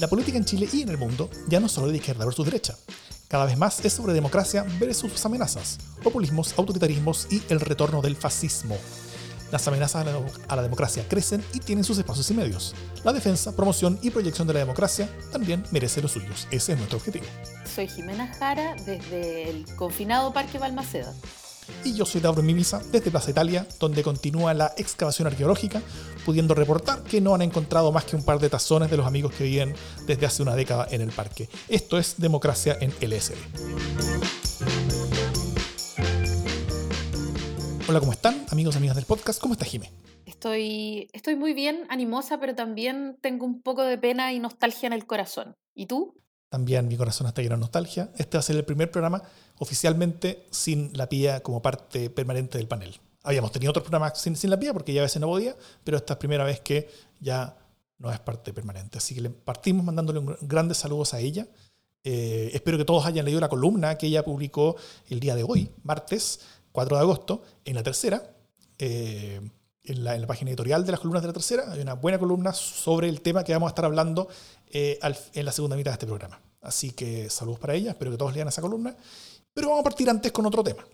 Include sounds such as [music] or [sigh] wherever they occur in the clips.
La política en Chile y en el mundo ya no es solo de izquierda versus derecha. Cada vez más es sobre democracia versus sus amenazas, populismos, autoritarismos y el retorno del fascismo. Las amenazas a la, a la, democracia crecen y tienen sus espacios y medios. La defensa, promoción y proyección de la democracia también merece los suyos. Ese es nuestro objetivo. Soy Jimena Jara desde el confinado Parque Balmaceda. Y yo soy Dauro Mimisa desde Plaza Italia, donde continúa la excavación arqueológica, pudiendo reportar que no han encontrado más que un par de tazones de los amigos que viven desde hace una década en el parque. Esto es Democracia en LSD. Hola, ¿cómo están? Amigos y amigas del podcast, ¿cómo está Jime? Estoy, estoy muy bien, animosa, pero también tengo un poco de pena y nostalgia en el corazón. ¿Y tú? También mi corazón está lleno de nostalgia. Este va a ser el primer programa oficialmente sin la PIA como parte permanente del panel. Habíamos tenido otros programas sin, la PIA porque ya a veces no podía, pero esta es primera vez que ya no es parte permanente. Así que le partimos mandándole un grandes saludos a ella. Eh, espero que todos hayan leído la columna que ella publicó el día de hoy, martes 4 de agosto, en la tercera. Eh, en la, en la, página editorial de las columnas de la tercera hay una buena columna sobre el tema que vamos a estar hablando eh, al, en la segunda mitad de este programa. Así que saludos para ella, espero que todos lean esa columna. Pero vamos a partir antes con otro tema.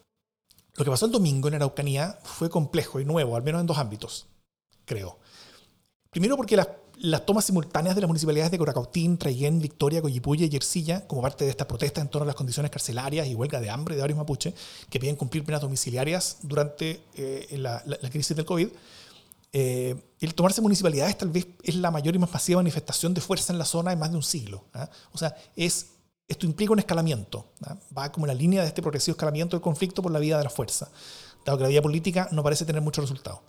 Lo que pasó el domingo en Araucanía fue complejo y nuevo, al menos en dos ámbitos, creo. Primero porque las, las tomas simultáneas de las municipalidades de Coracautín, Traiguén, Victoria, Coyipulli y Ercilla, como parte de estas protestas en torno a las condiciones carcelarias y huelga de hambre de varios mapuche, que piden cumplir penas domiciliarias durante eh, la, la, la, crisis del COVID, eh, el tomarse municipalidades tal vez es la mayor y más masiva manifestación de fuerza en la zona en más de un siglo. ¿eh? O sea, es, esto implica un escalamiento, va como la línea de este progresivo escalamiento del conflicto por la vía de la fuerza, dado que la vía política no parece tener mucho resultado.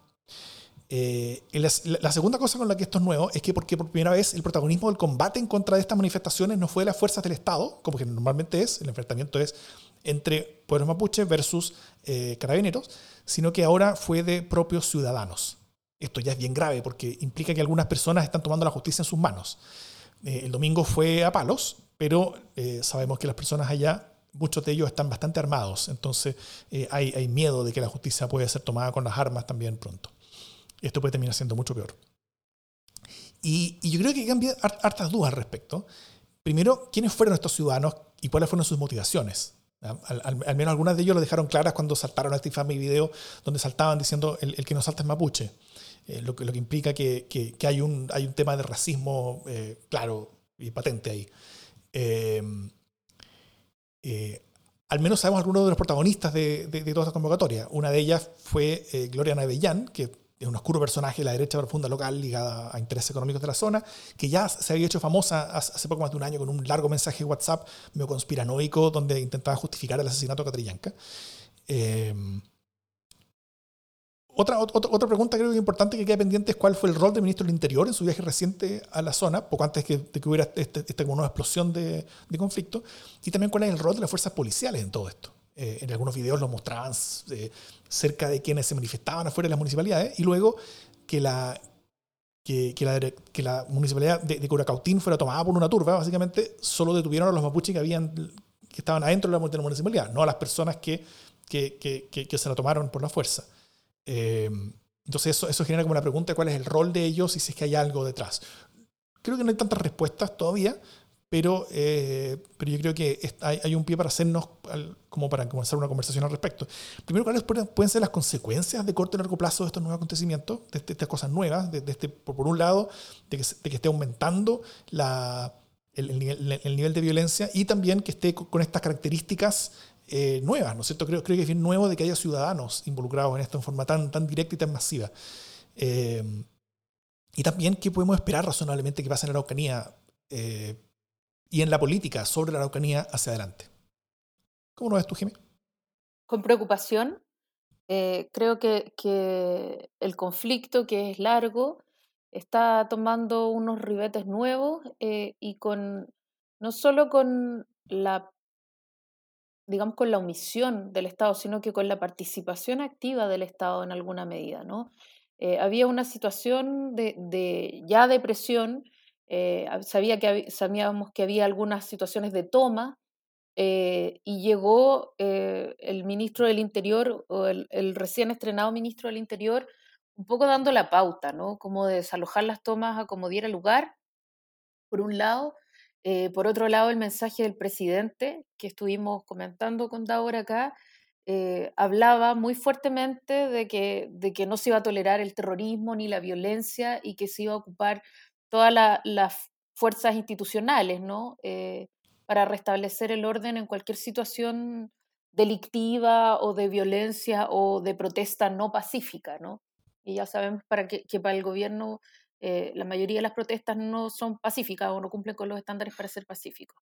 Eh, la, la, segunda cosa con la que esto es nuevo es que porque por primera vez el protagonismo del combate en contra de estas manifestaciones no fue de las fuerzas del Estado, como que normalmente es, el enfrentamiento es entre pueblos mapuche versus eh, carabineros, sino que ahora fue de propios ciudadanos. Esto ya es bien grave porque implica que algunas personas están tomando la justicia en sus manos. Eh, el domingo fue a palos, pero eh, sabemos que las personas allá, muchos de ellos están bastante armados, entonces eh, hay, hay, miedo de que la justicia pueda ser tomada con las armas también pronto. Esto puede terminar siendo mucho peor. Y, y yo creo que cambian hartas dudas al respecto. Primero, ¿quiénes fueron estos ciudadanos y cuáles fueron sus motivaciones? Al, al, al, menos algunas de ellos lo dejaron claras cuando saltaron a este infame video donde saltaban diciendo el, el que no salta es mapuche. Eh, lo, que, lo, que, implica que, que, que, hay, un, hay un tema de racismo eh, claro y patente ahí. Eh, al menos sabemos algunos de los protagonistas de, de, de, toda esta convocatoria. Una de ellas fue Gloria Navellán, que es un oscuro personaje de la derecha profunda local ligada a intereses económicos de la zona, que ya se había hecho famosa hace poco más de un año con un largo mensaje de WhatsApp medio conspiranoico donde intentaba justificar el asesinato de Catrillanca. Eh, otra, otra, otra, pregunta creo que importante que queda pendiente es cuál fue el rol del ministro del Interior en su viaje reciente a la zona, poco antes que, de que hubiera esta este, este, como nueva explosión de, de, conflicto, y también cuál es el rol de las fuerzas policiales en todo esto. Eh, en algunos videos lo mostraban eh, cerca de quienes se manifestaban afuera de las municipalidades, y luego que la, que, que la, que la municipalidad de, de, Curacautín fuera tomada por una turba, básicamente solo detuvieron a los mapuches que, habían, que estaban adentro de la, de la municipalidad, no a las personas que, que, que se la tomaron por la fuerza. Eh, entonces eso, eso genera como una pregunta de cuál es el rol de ellos y si es que hay algo detrás. Creo que no hay tantas respuestas todavía, pero, eh, pero yo creo que hay, hay, un pie para hacernos como para comenzar una conversación al respecto. Primero, ¿cuáles pueden ser las consecuencias de corto y largo plazo de estos nuevos acontecimientos, de, de estas cosas nuevas? De, de este, por, por, un lado, de que, de que esté aumentando la, el, el, nivel, el, nivel, de violencia y también que esté con estas características eh, nuevas, ¿no es cierto? Creo, creo, que es bien nuevo de que haya ciudadanos involucrados en esto en forma tan, tan directa y tan masiva. Eh, y también qué podemos esperar razonablemente que pase en la Araucanía eh, y en la política sobre la Araucanía hacia adelante. ¿Cómo lo ves tú, Jiménez? Con preocupación. creo que, que el conflicto, que es largo, está tomando unos ribetes nuevos y con no solo con la digamos, con la omisión del Estado, sino que con la participación activa del Estado en alguna medida. ¿no? Eh, había una situación de, de ya de presión, eh, sabía que, sabíamos que había algunas situaciones de toma, eh, y llegó el ministro del Interior, o el, recién estrenado ministro del Interior, un poco dando la pauta, ¿no? Como de desalojar las tomas a como diera lugar, por un lado. Eh, por otro lado, el mensaje del presidente, que estuvimos comentando con Daur acá, eh, hablaba muy fuertemente de que, de que no se iba a tolerar el terrorismo ni la violencia y que se iba a ocupar todas las fuerzas institucionales ¿no? Eh, para restablecer el orden en cualquier situación delictiva o de violencia o de protesta no pacífica. ¿no? Y ya sabemos para que, que para el gobierno eh, la mayoría de las protestas no son pacíficas o no cumplen con los estándares para ser pacíficos.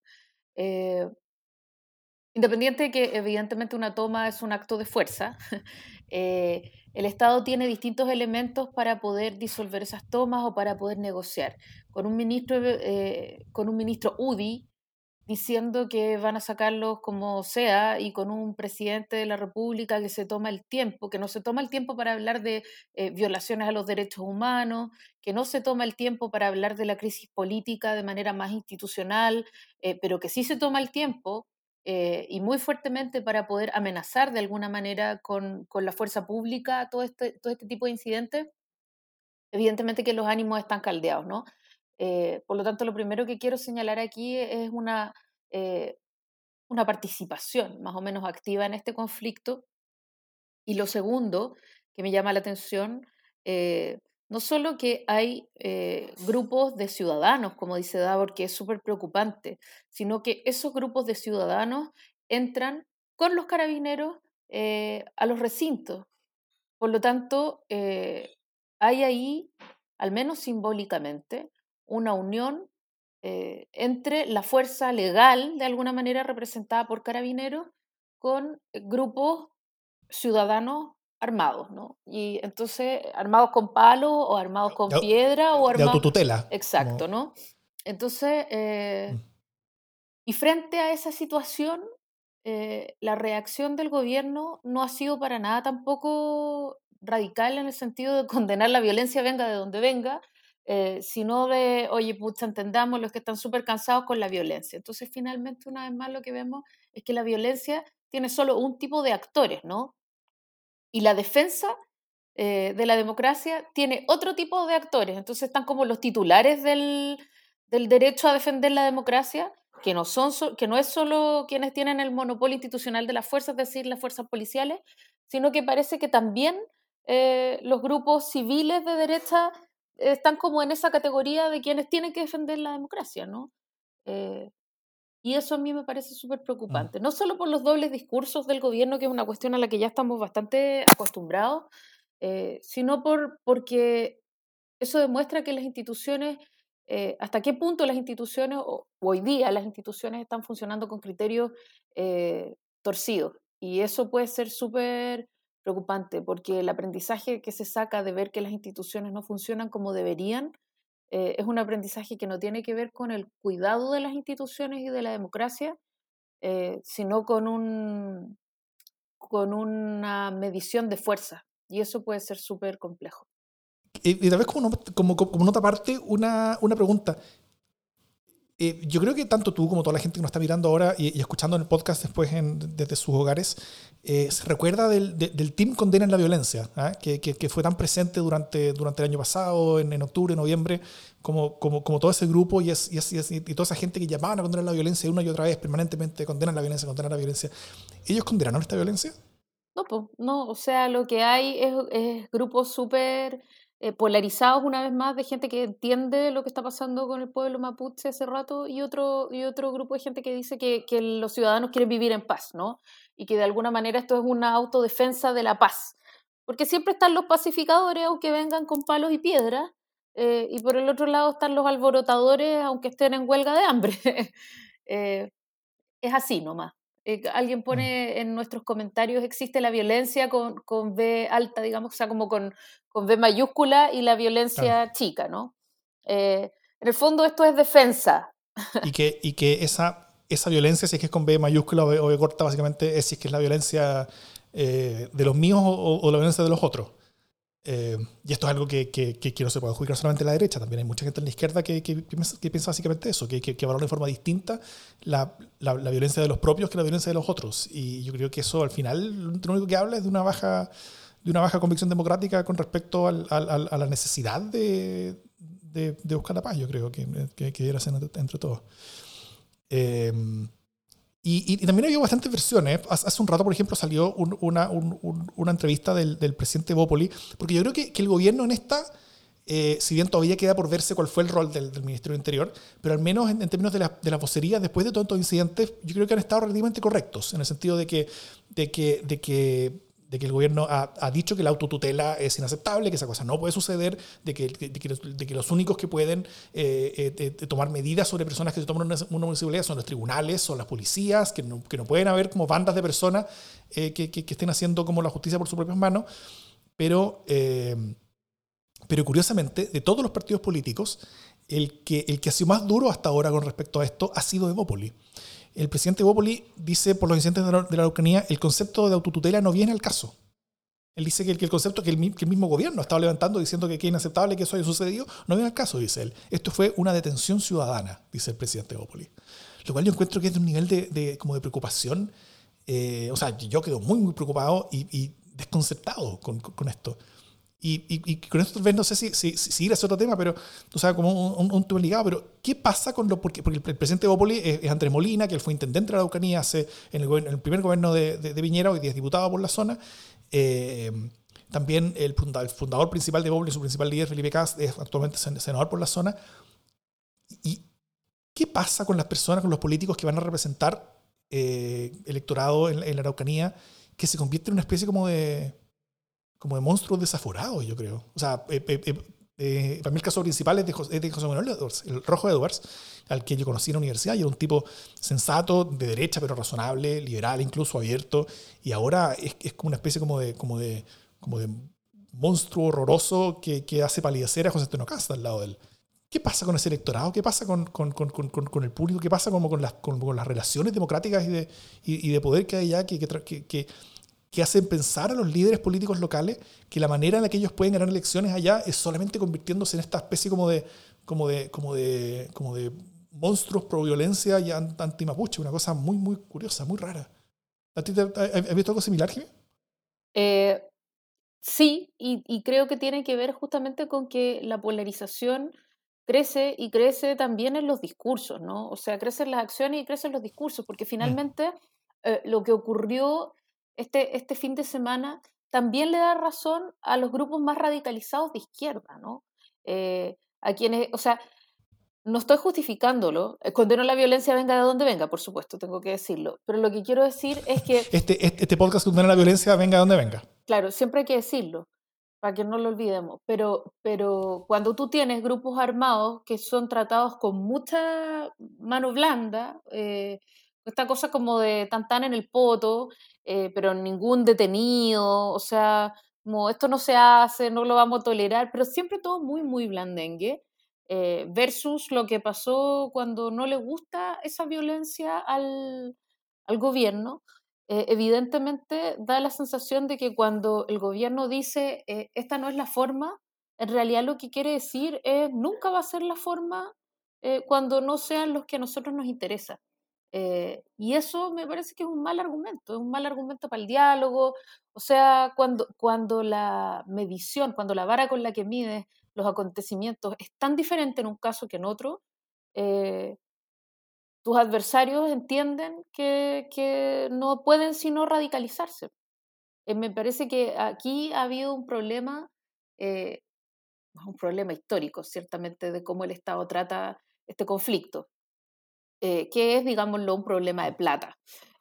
Independiente de que evidentemente una toma es un acto de fuerza, [laughs] eh, el Estado tiene distintos elementos para poder disolver esas tomas o para poder negociar. Con un ministro, eh, con un ministro UDI diciendo que van a sacarlos como sea y con un presidente de la República que se toma el tiempo, que no se toma el tiempo para hablar de eh, violaciones a los derechos humanos, que no se toma el tiempo para hablar de la crisis política de manera más institucional, pero que sí se toma el tiempo eh, y muy fuertemente para poder amenazar de alguna manera con, con la fuerza pública todo este, todo este tipo de incidentes, evidentemente que los ánimos están caldeados, ¿no? Eh, por lo tanto, lo primero que quiero señalar aquí es una, eh, una participación más o menos activa en este conflicto. Y lo segundo que me llama la atención no solo que hay eh, grupos de ciudadanos, como dice Davor, que es súper preocupante, sino que esos grupos de ciudadanos entran con los carabineros eh, a los recintos. Por lo tanto, eh, hay ahí, al menos simbólicamente, una unión entre la fuerza legal, de alguna manera representada por carabineros, con grupos ciudadanos armados, ¿no? Y entonces, armados con palo o armados con piedra o armados... De autotutela. Exacto, ¿no? Entonces, eh, mm. y frente a esa situación, eh, la reacción del gobierno no ha sido para nada tampoco radical en el sentido de condenar la violencia venga de donde venga, eh, sino de, oye, pucha, entendamos los que están súper cansados con la violencia. Entonces, finalmente, una vez más, lo que vemos es que la violencia tiene solo un tipo de actores, ¿no? Y la defensa eh, de la democracia tiene otro tipo de actores. Entonces están como los titulares del, derecho a defender la democracia, que no, son, que no es solo quienes tienen el monopolio institucional de las fuerzas, es decir, las fuerzas policiales, sino que parece que también eh, los grupos civiles de derecha están como en esa categoría de quienes tienen que defender la democracia, ¿no? Eh, y eso a mí me parece súper mm. preocupante, no solo por los dobles discursos del gobierno, que es una cuestión a la que ya estamos bastante acostumbrados, eh, sino por, porque eso demuestra que las instituciones, eh, hasta qué punto las instituciones, o, hoy día las instituciones están funcionando con criterios eh, torcidos. Y eso puede ser súper preocupante, porque el aprendizaje que se saca de ver que las instituciones no funcionan como deberían, eh, es un aprendizaje que no tiene que ver con el cuidado de las instituciones y de la democracia, eh, sino con, un, con una medición de fuerza. Y eso puede ser súper complejo. Y, tal vez como, como, como nota aparte, una, una pregunta. Eh, yo creo que tanto tú como toda la gente que nos está mirando ahora y, escuchando en el podcast después desde sus hogares, eh, se recuerda del, del, Team Condena en la Violencia, ¿ah? que, que, fue tan presente durante, durante el año pasado, en, en octubre, noviembre, como, como, como, todo ese grupo y, y, y, toda esa gente que llamaban a condenar la violencia una y otra vez, permanentemente, condenan la violencia, condenan la violencia. ¿Ellos condenaron esta violencia? No, pues, no, o sea, lo que hay es, es grupos súper eh, polarizados una vez más de gente que entiende lo que está pasando con el pueblo mapuche hace rato y otro, y otro grupo de gente que dice que, que los ciudadanos quieren vivir en paz, ¿no? Y que de alguna manera esto es una autodefensa de la paz. Porque siempre están los pacificadores, aunque vengan con palos y piedras, eh, y por el otro lado están los alborotadores, aunque estén en huelga de hambre. [laughs] eh, es así nomás. Eh, alguien mm. pone en nuestros comentarios, existe la violencia con, con B alta, digamos, o sea, como con, con B mayúscula y la violencia chica, ¿no? Eh, en el fondo esto es defensa. Y que, y que esa, esa violencia, si es que es con B mayúscula o B, corta, básicamente es si es que es la violencia eh, de los míos o, la violencia de los otros. Eh, y esto es algo que, que, que, no se puede juzgar solamente en la derecha, también hay mucha gente en la izquierda que, que, piensa básicamente eso, que, valora de forma distinta la, la, violencia de los propios que la violencia de los otros. Y yo creo que eso al final lo único que habla es de una baja, de una baja convicción democrática con respecto al, a la necesidad de, de, buscar la paz, yo creo que, que, que ser entre, todos. Eh, y, también ha habido bastantes versiones. Hace un rato, por ejemplo, salió una, una, entrevista del, del, presidente Bópoli, porque yo creo que, que el gobierno en esta, eh, si bien todavía queda por verse cuál fue el rol del, del Ministerio del Interior, pero al menos en, términos de la, de la vocería, después de todos estos incidentes, yo creo que han estado relativamente correctos, en el sentido de que, de que, de que de que el gobierno ha, dicho que la autotutela es inaceptable, que esa cosa no puede suceder, de que, de que, los, únicos que pueden eh, eh, tomar medidas sobre personas que se toman una, una, municipalidad son los tribunales, son las policías, que no, que no pueden haber como bandas de personas eh, que, que, estén haciendo como la justicia por sus propias manos. Pero, pero curiosamente, de todos los partidos políticos, el que, el que ha sido más duro hasta ahora con respecto a esto ha sido Evópoli el presidente Bópoli dice, por los incidentes de la, de Araucanía, el concepto de autotutela no viene al caso. Él dice que el, concepto que el, mismo gobierno ha estado levantando diciendo que es inaceptable que eso haya sucedido, no viene al caso, dice él. Esto fue una detención ciudadana, dice el presidente Bópoli. Lo cual yo encuentro que es de un nivel de, como de preocupación. Eh, o sea, yo quedo muy, muy preocupado y, desconcertado con, con esto. Y, con esto tal vez no sé si, si, si, ir a otro tema, pero tú sabes, como un, tema ligado, pero ¿qué pasa con lo.? Porque, porque el presidente de Bópoli es, Andrés Molina, que él fue intendente de la Araucanía hace, en, el, primer gobierno de, de, Viñera, hoy es diputado por la zona. Eh, también el, fundador principal de Bópoli, su principal líder, Felipe Cas, es actualmente senador por la zona. ¿Y qué pasa con las personas, con los políticos que van a representar eh, electorado en, en la Araucanía, que se convierte en una especie como de como de monstruos desaforados, yo creo. O sea, eh, eh, eh, para mí el caso principal es de José, Manuel Edwards, el Rojo Edwards, al que yo conocí en la universidad y era un tipo sensato, de derecha, pero razonable, liberal, incluso abierto, y ahora es, es como una especie como de, como de, como de monstruo horroroso que, que hace palidecer a José Antonio Casta al lado de él. ¿Qué pasa con ese electorado? ¿Qué pasa con, con, con, con el público? ¿Qué pasa como con, las, con, las relaciones democráticas y de, y, de poder que hay allá que, que, que que hacen pensar a los líderes políticos locales que la manera en la que ellos pueden ganar elecciones allá es solamente convirtiéndose en esta especie como de, como de, como de, como de monstruos pro violencia y anti-mapuche, una cosa muy, muy curiosa, muy rara. ¿Has visto algo similar, Jimmy? Eh, sí, y, y, creo que tiene que ver justamente con que la polarización crece y crece también en los discursos, ¿no? O sea, crecen las acciones y crecen los discursos, porque mm. finalmente eh, lo que ocurrió este, este fin de semana también le da razón a los grupos más radicalizados de izquierda, ¿no? Eh, a quienes, o sea, no estoy justificándolo, eh, condeno la violencia venga de donde venga, por supuesto, tengo que decirlo, pero lo que quiero decir es que... Este, este, este podcast condena la violencia venga de donde venga. Claro, siempre hay que decirlo, para que no lo olvidemos, pero, pero cuando tú tienes grupos armados que son tratados con mucha mano blanda, eh, esta cosa como de tan tan en el poto, eh, pero ningún detenido, o sea, como esto no se hace, no lo vamos a tolerar, pero siempre todo muy, muy blandengue, eh, versus lo que pasó cuando no le gusta esa violencia al, al gobierno. Eh, evidentemente da la sensación de que cuando el gobierno dice esta no es la forma, en realidad lo que quiere decir es nunca va a ser la forma cuando no sean los que a nosotros nos interesa. Eh, y eso me parece que es un mal argumento, es un mal argumento para el diálogo. O sea, cuando, cuando la medición, cuando la vara con la que mides los acontecimientos es tan diferente en un caso que en otro, eh, tus adversarios entienden que, no pueden sino radicalizarse. Eh, me parece que aquí ha habido un problema, un problema histórico, ciertamente, de cómo el Estado trata este conflicto. Eh, que es, digámoslo, un problema de plata,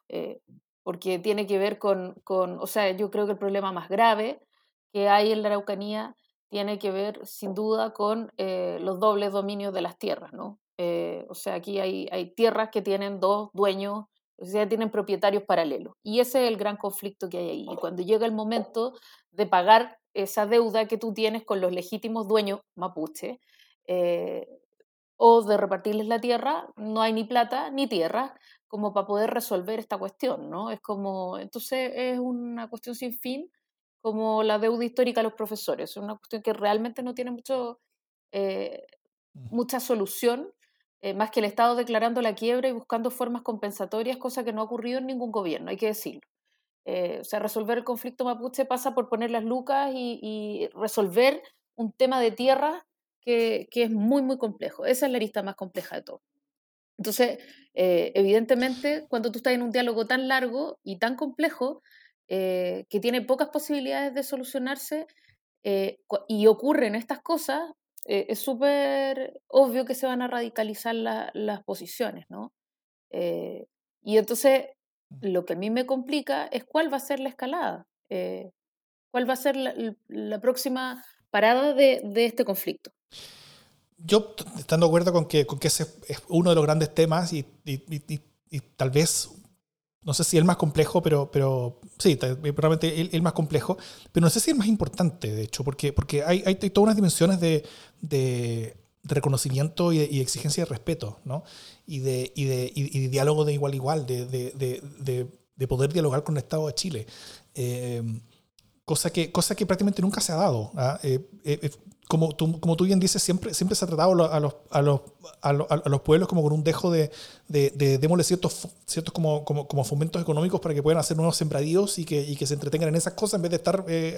eh, porque tiene que ver con, con, o sea, yo creo que el problema más grave que hay en la Araucanía tiene que ver sin duda con eh, los dobles dominios de las tierras, ¿no? o sea, aquí hay, hay tierras que tienen dos dueños, o sea, tienen propietarios paralelos. Y ese es el gran conflicto que hay ahí. Y cuando llega el momento de pagar esa deuda que tú tienes con los legítimos dueños mapuche, o de repartirles la tierra, no hay ni plata ni tierra como para poder resolver esta cuestión, ¿no? Es como, entonces es una cuestión sin fin, como la deuda histórica de los profesores, es una cuestión que realmente no tiene mucho, eh, mucha solución, eh, más que el Estado declarando la quiebra y buscando formas compensatorias, cosa que no ha ocurrido en ningún gobierno, hay que decirlo. Eh, o sea, resolver el conflicto mapuche pasa por poner las lucas y, y resolver un tema de tierra que, es muy, muy complejo. Esa es la arista más compleja de todo. Entonces, eh, evidentemente, cuando tú estás en un diálogo tan largo y tan complejo, eh, que tiene pocas posibilidades de solucionarse, eh, y ocurren estas cosas, es súper obvio que se van a radicalizar las posiciones, ¿no? y entonces, lo que a mí me complica es cuál va a ser la escalada, cuál va a ser la, próxima parada de, de este conflicto yo estando de acuerdo con que, con que ese es uno de los grandes temas y, y, y, tal vez, no sé si el más complejo, pero, pero sí, probablemente el, el, más complejo, pero no sé si el más importante, de hecho, porque, porque hay, hay todas unas dimensiones de, de, reconocimiento y, y, exigencia de respeto, ¿no? Y de, y de, y diálogo de igual a igual, de, de, de, poder dialogar con el Estado de Chile. Eh, cosa que, cosa que prácticamente nunca se ha dado. ¿ah? Eh, eh, como tú, como tú bien dices, siempre, siempre se ha tratado a los, a los, a los, a los pueblos como con un dejo de, de, de démosle ciertos, ciertos como, como, como, fomentos económicos para que puedan hacer nuevos sembradíos y que, y que se entretengan en esas cosas en vez de estar eh,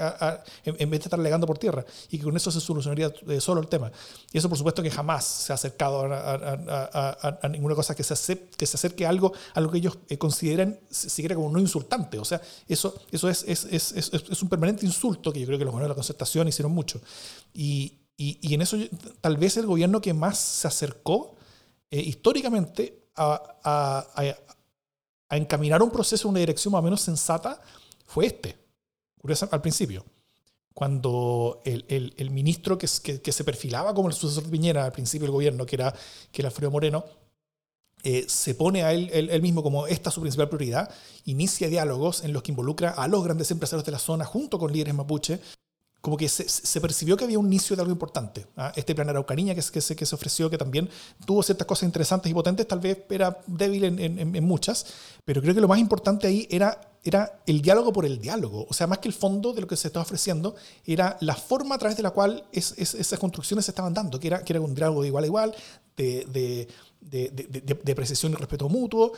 en, vez de estar legando por tierra y que con eso se solucionaría eh, solo el tema. Y eso por supuesto que jamás se ha acercado a, ninguna cosa que se, acerque, que se acerque a algo, a lo que ellos eh, consideran siquiera como no insultante. O sea, eso, eso es, es, es, es, un permanente insulto que yo creo que los gobiernos de la concertación hicieron mucho. Y, y, en eso tal vez el gobierno que más se acercó eh, históricamente a, encaminar un proceso en una dirección más o menos sensata fue este, al principio. Cuando el, el, ministro que, se perfilaba como el sucesor de Piñera al principio del gobierno, que era, que era Alfredo Moreno, eh, se pone a él, él, mismo como esta su principal prioridad, inicia diálogos en los que involucra a los grandes empresarios de la zona junto con líderes mapuche como que se, se, percibió que había un inicio de algo importante. ¿ah? Este plan Araucanía que, que, se, que se ofreció, que también tuvo ciertas cosas interesantes y potentes, tal vez era débil en, en, en, muchas, pero creo que lo más importante ahí era, era el diálogo por el diálogo. O sea, más que el fondo de lo que se estaba ofreciendo, era la forma a través de la cual es, esas construcciones se estaban dando, que era, que era un diálogo de igual a igual, de, de, de, de precisión y respeto mutuo,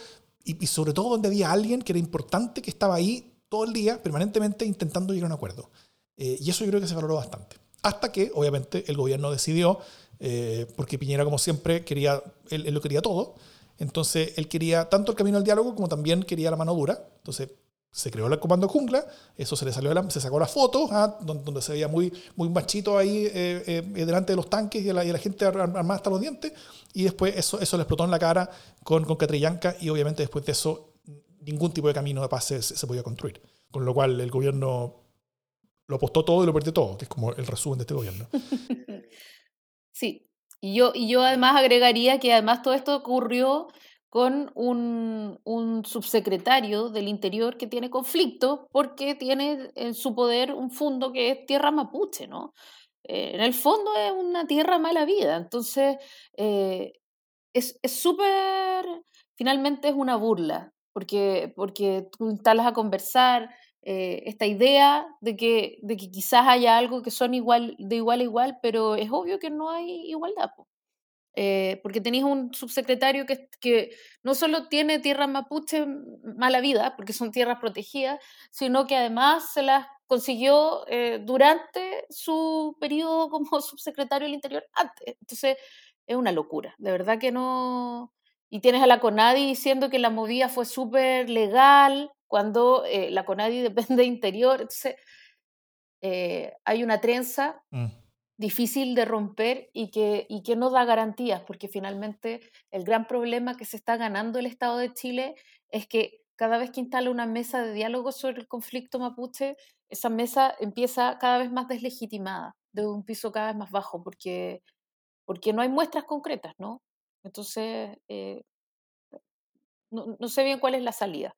y, y sobre todo donde había alguien que era importante, que estaba ahí todo el día, permanentemente intentando llegar a un acuerdo. Eh, y eso yo creo que se valoró bastante. Hasta que, obviamente, el gobierno decidió, eh, porque Piñera, como siempre, quería, él, lo quería todo. Entonces, él quería tanto el camino al diálogo como también quería la mano dura. Entonces, se creó el comando jungla, eso se le salió, la, se sacó la foto, ah, donde, se veía muy, muy machito ahí eh, delante de los tanques y la, y la, gente armada hasta los dientes, y después eso, eso le explotó en la cara con, con Catrillanca, y obviamente después de eso ningún tipo de camino de paz se, se podía construir. Con lo cual el gobierno lo apostó todo y lo perdió todo, que es como el resumen de este gobierno. [laughs] Sí, y yo, y yo además agregaría que además todo esto ocurrió con un, subsecretario del Interior que tiene conflicto porque tiene en su poder un fondo que es tierra mapuche, ¿no? Eh, en el fondo es una tierra mala vida, entonces eh, es súper, finalmente es una burla, porque, porque tú instalas a conversar, eh, esta idea de que, de que quizás haya algo que son igual, de igual a igual, pero es obvio que no hay igualdad. Eh, porque tenéis un subsecretario que, que no solo tiene tierras mapuche mala vida, porque son tierras protegidas, sino que además se las consiguió eh, durante su periodo como [laughs] subsecretario del Interior antes. Entonces, es una locura. De verdad que no. Y tienes a la CONADI diciendo que la movida fue súper legal, cuando eh, la CONADI [laughs] depende de interior. Entonces, eh, hay una trenza mm. difícil de romper y que, y que no da garantías, porque finalmente el gran problema que se está ganando el Estado de Chile es que cada vez que instala una mesa de diálogo sobre el conflicto mapuche, esa mesa empieza cada vez más deslegitimada, de un piso cada vez más bajo, porque, porque no hay muestras concretas, ¿no? Entonces, eh, no, no sé bien cuál es la salida.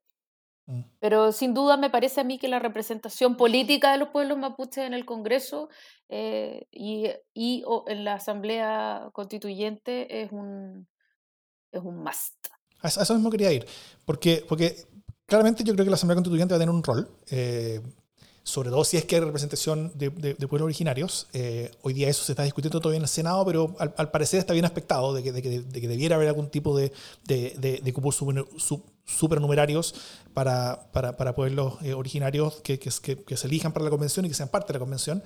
Mm. Pero sin duda me parece a mí que la representación política de los pueblos mapuches en el Congreso eh, y, y en la Asamblea Constituyente es un, es un must. A eso mismo quería ir, porque, porque claramente yo creo que la Asamblea Constituyente va a tener un rol. Eh, sobre todo si es que hay representación de, de, pueblos originarios. Eh, hoy día eso se está discutiendo todavía en el Senado, pero al, parecer está bien aspectado de que, de que, debiera haber algún tipo de, de, cupo supernumerarios para, para, para pueblos eh, originarios que, que, se elijan para la convención y que sean parte de la convención.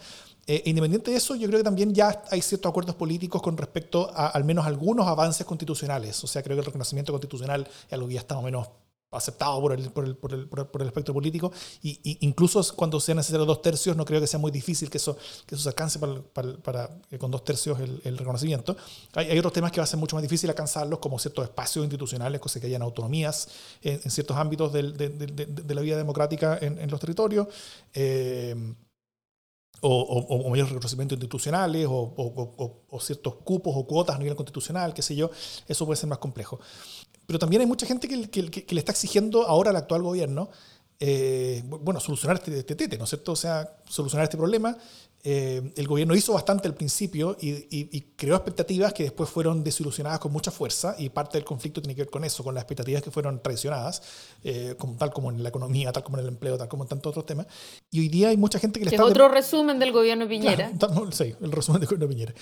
Eh, independiente de eso, yo creo que también ya hay ciertos acuerdos políticos con respecto a al menos algunos avances constitucionales. O sea, creo que el reconocimiento constitucional es algo que ya está más o menos aceptado por el, por el, por el, por el espectro político, y, incluso cuando sean necesarios dos tercios, no creo que sea muy difícil que eso, que eso se alcance para, para, con dos tercios el, reconocimiento. Hay, otros temas que va a ser mucho más difícil alcanzarlos, como ciertos espacios institucionales, cosas que hayan autonomías en, ciertos ámbitos de, la vida democrática en, en los territorios. Eh, o, o, o, mayores reconocimientos institucionales o, ciertos cupos o cuotas a nivel constitucional, qué sé yo, eso puede ser más complejo. Pero también hay mucha gente que, que, que le está exigiendo ahora al actual gobierno, eh, bueno, solucionar este, este tete, ¿no es cierto? O sea, solucionar este problema eh, el gobierno hizo bastante al principio y, creó expectativas que después fueron desilusionadas con mucha fuerza y parte del conflicto tiene que ver con eso, con las expectativas que fueron traicionadas, eh, como, tal como en la economía, tal como en el empleo, tal como en tantos otros temas. Y hoy día hay mucha gente que le está... Es otro resumen del gobierno Piñera. sí, el resumen del gobierno Piñera.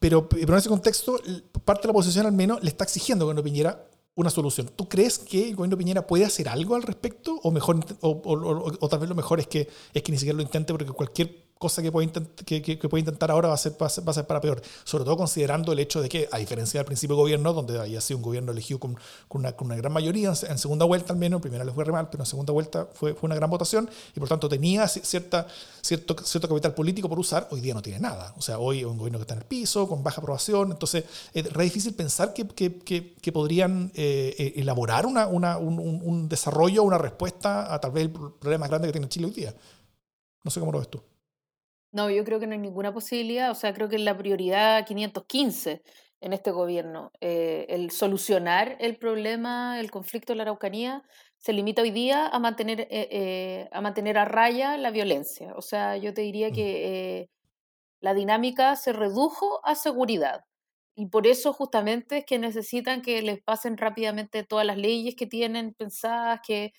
Pero, pero en ese contexto, parte de la oposición al menos le está exigiendo al gobierno Piñera una solución. ¿Tú crees que el gobierno Piñera puede hacer algo al respecto? O, mejor, o, tal vez lo mejor es que, es que ni siquiera lo intente porque cualquier cosa que puede, que, puede intentar ahora va a, ser, va, a ser, para peor. Sobre todo considerando el hecho de que, a diferencia del principio de gobierno, donde había sido un gobierno elegido con, con, una, con una, gran mayoría, en, segunda vuelta al menos, en primera les fue re mal, pero en segunda vuelta fue, fue una gran votación y por tanto tenía cierta, cierto, cierto capital político por usar, hoy día no tiene nada. O sea, hoy es un gobierno que está en el piso, con baja aprobación, entonces es re difícil pensar que, que, que podrían eh, eh, elaborar una, una, un, un desarrollo, una respuesta a tal vez el problema más grande que tiene Chile hoy día. No sé cómo lo ves tú. No, yo creo que no hay ninguna posibilidad, o sea, creo que es la prioridad 515 en este gobierno. Eh, el solucionar el problema, el conflicto de la Araucanía, se limita hoy día a mantener, eh, eh, a, mantener a raya la violencia. O sea, yo te diría mm. que la dinámica se redujo a seguridad. Y por eso justamente es que necesitan que les pasen rápidamente todas las leyes que tienen pensadas, que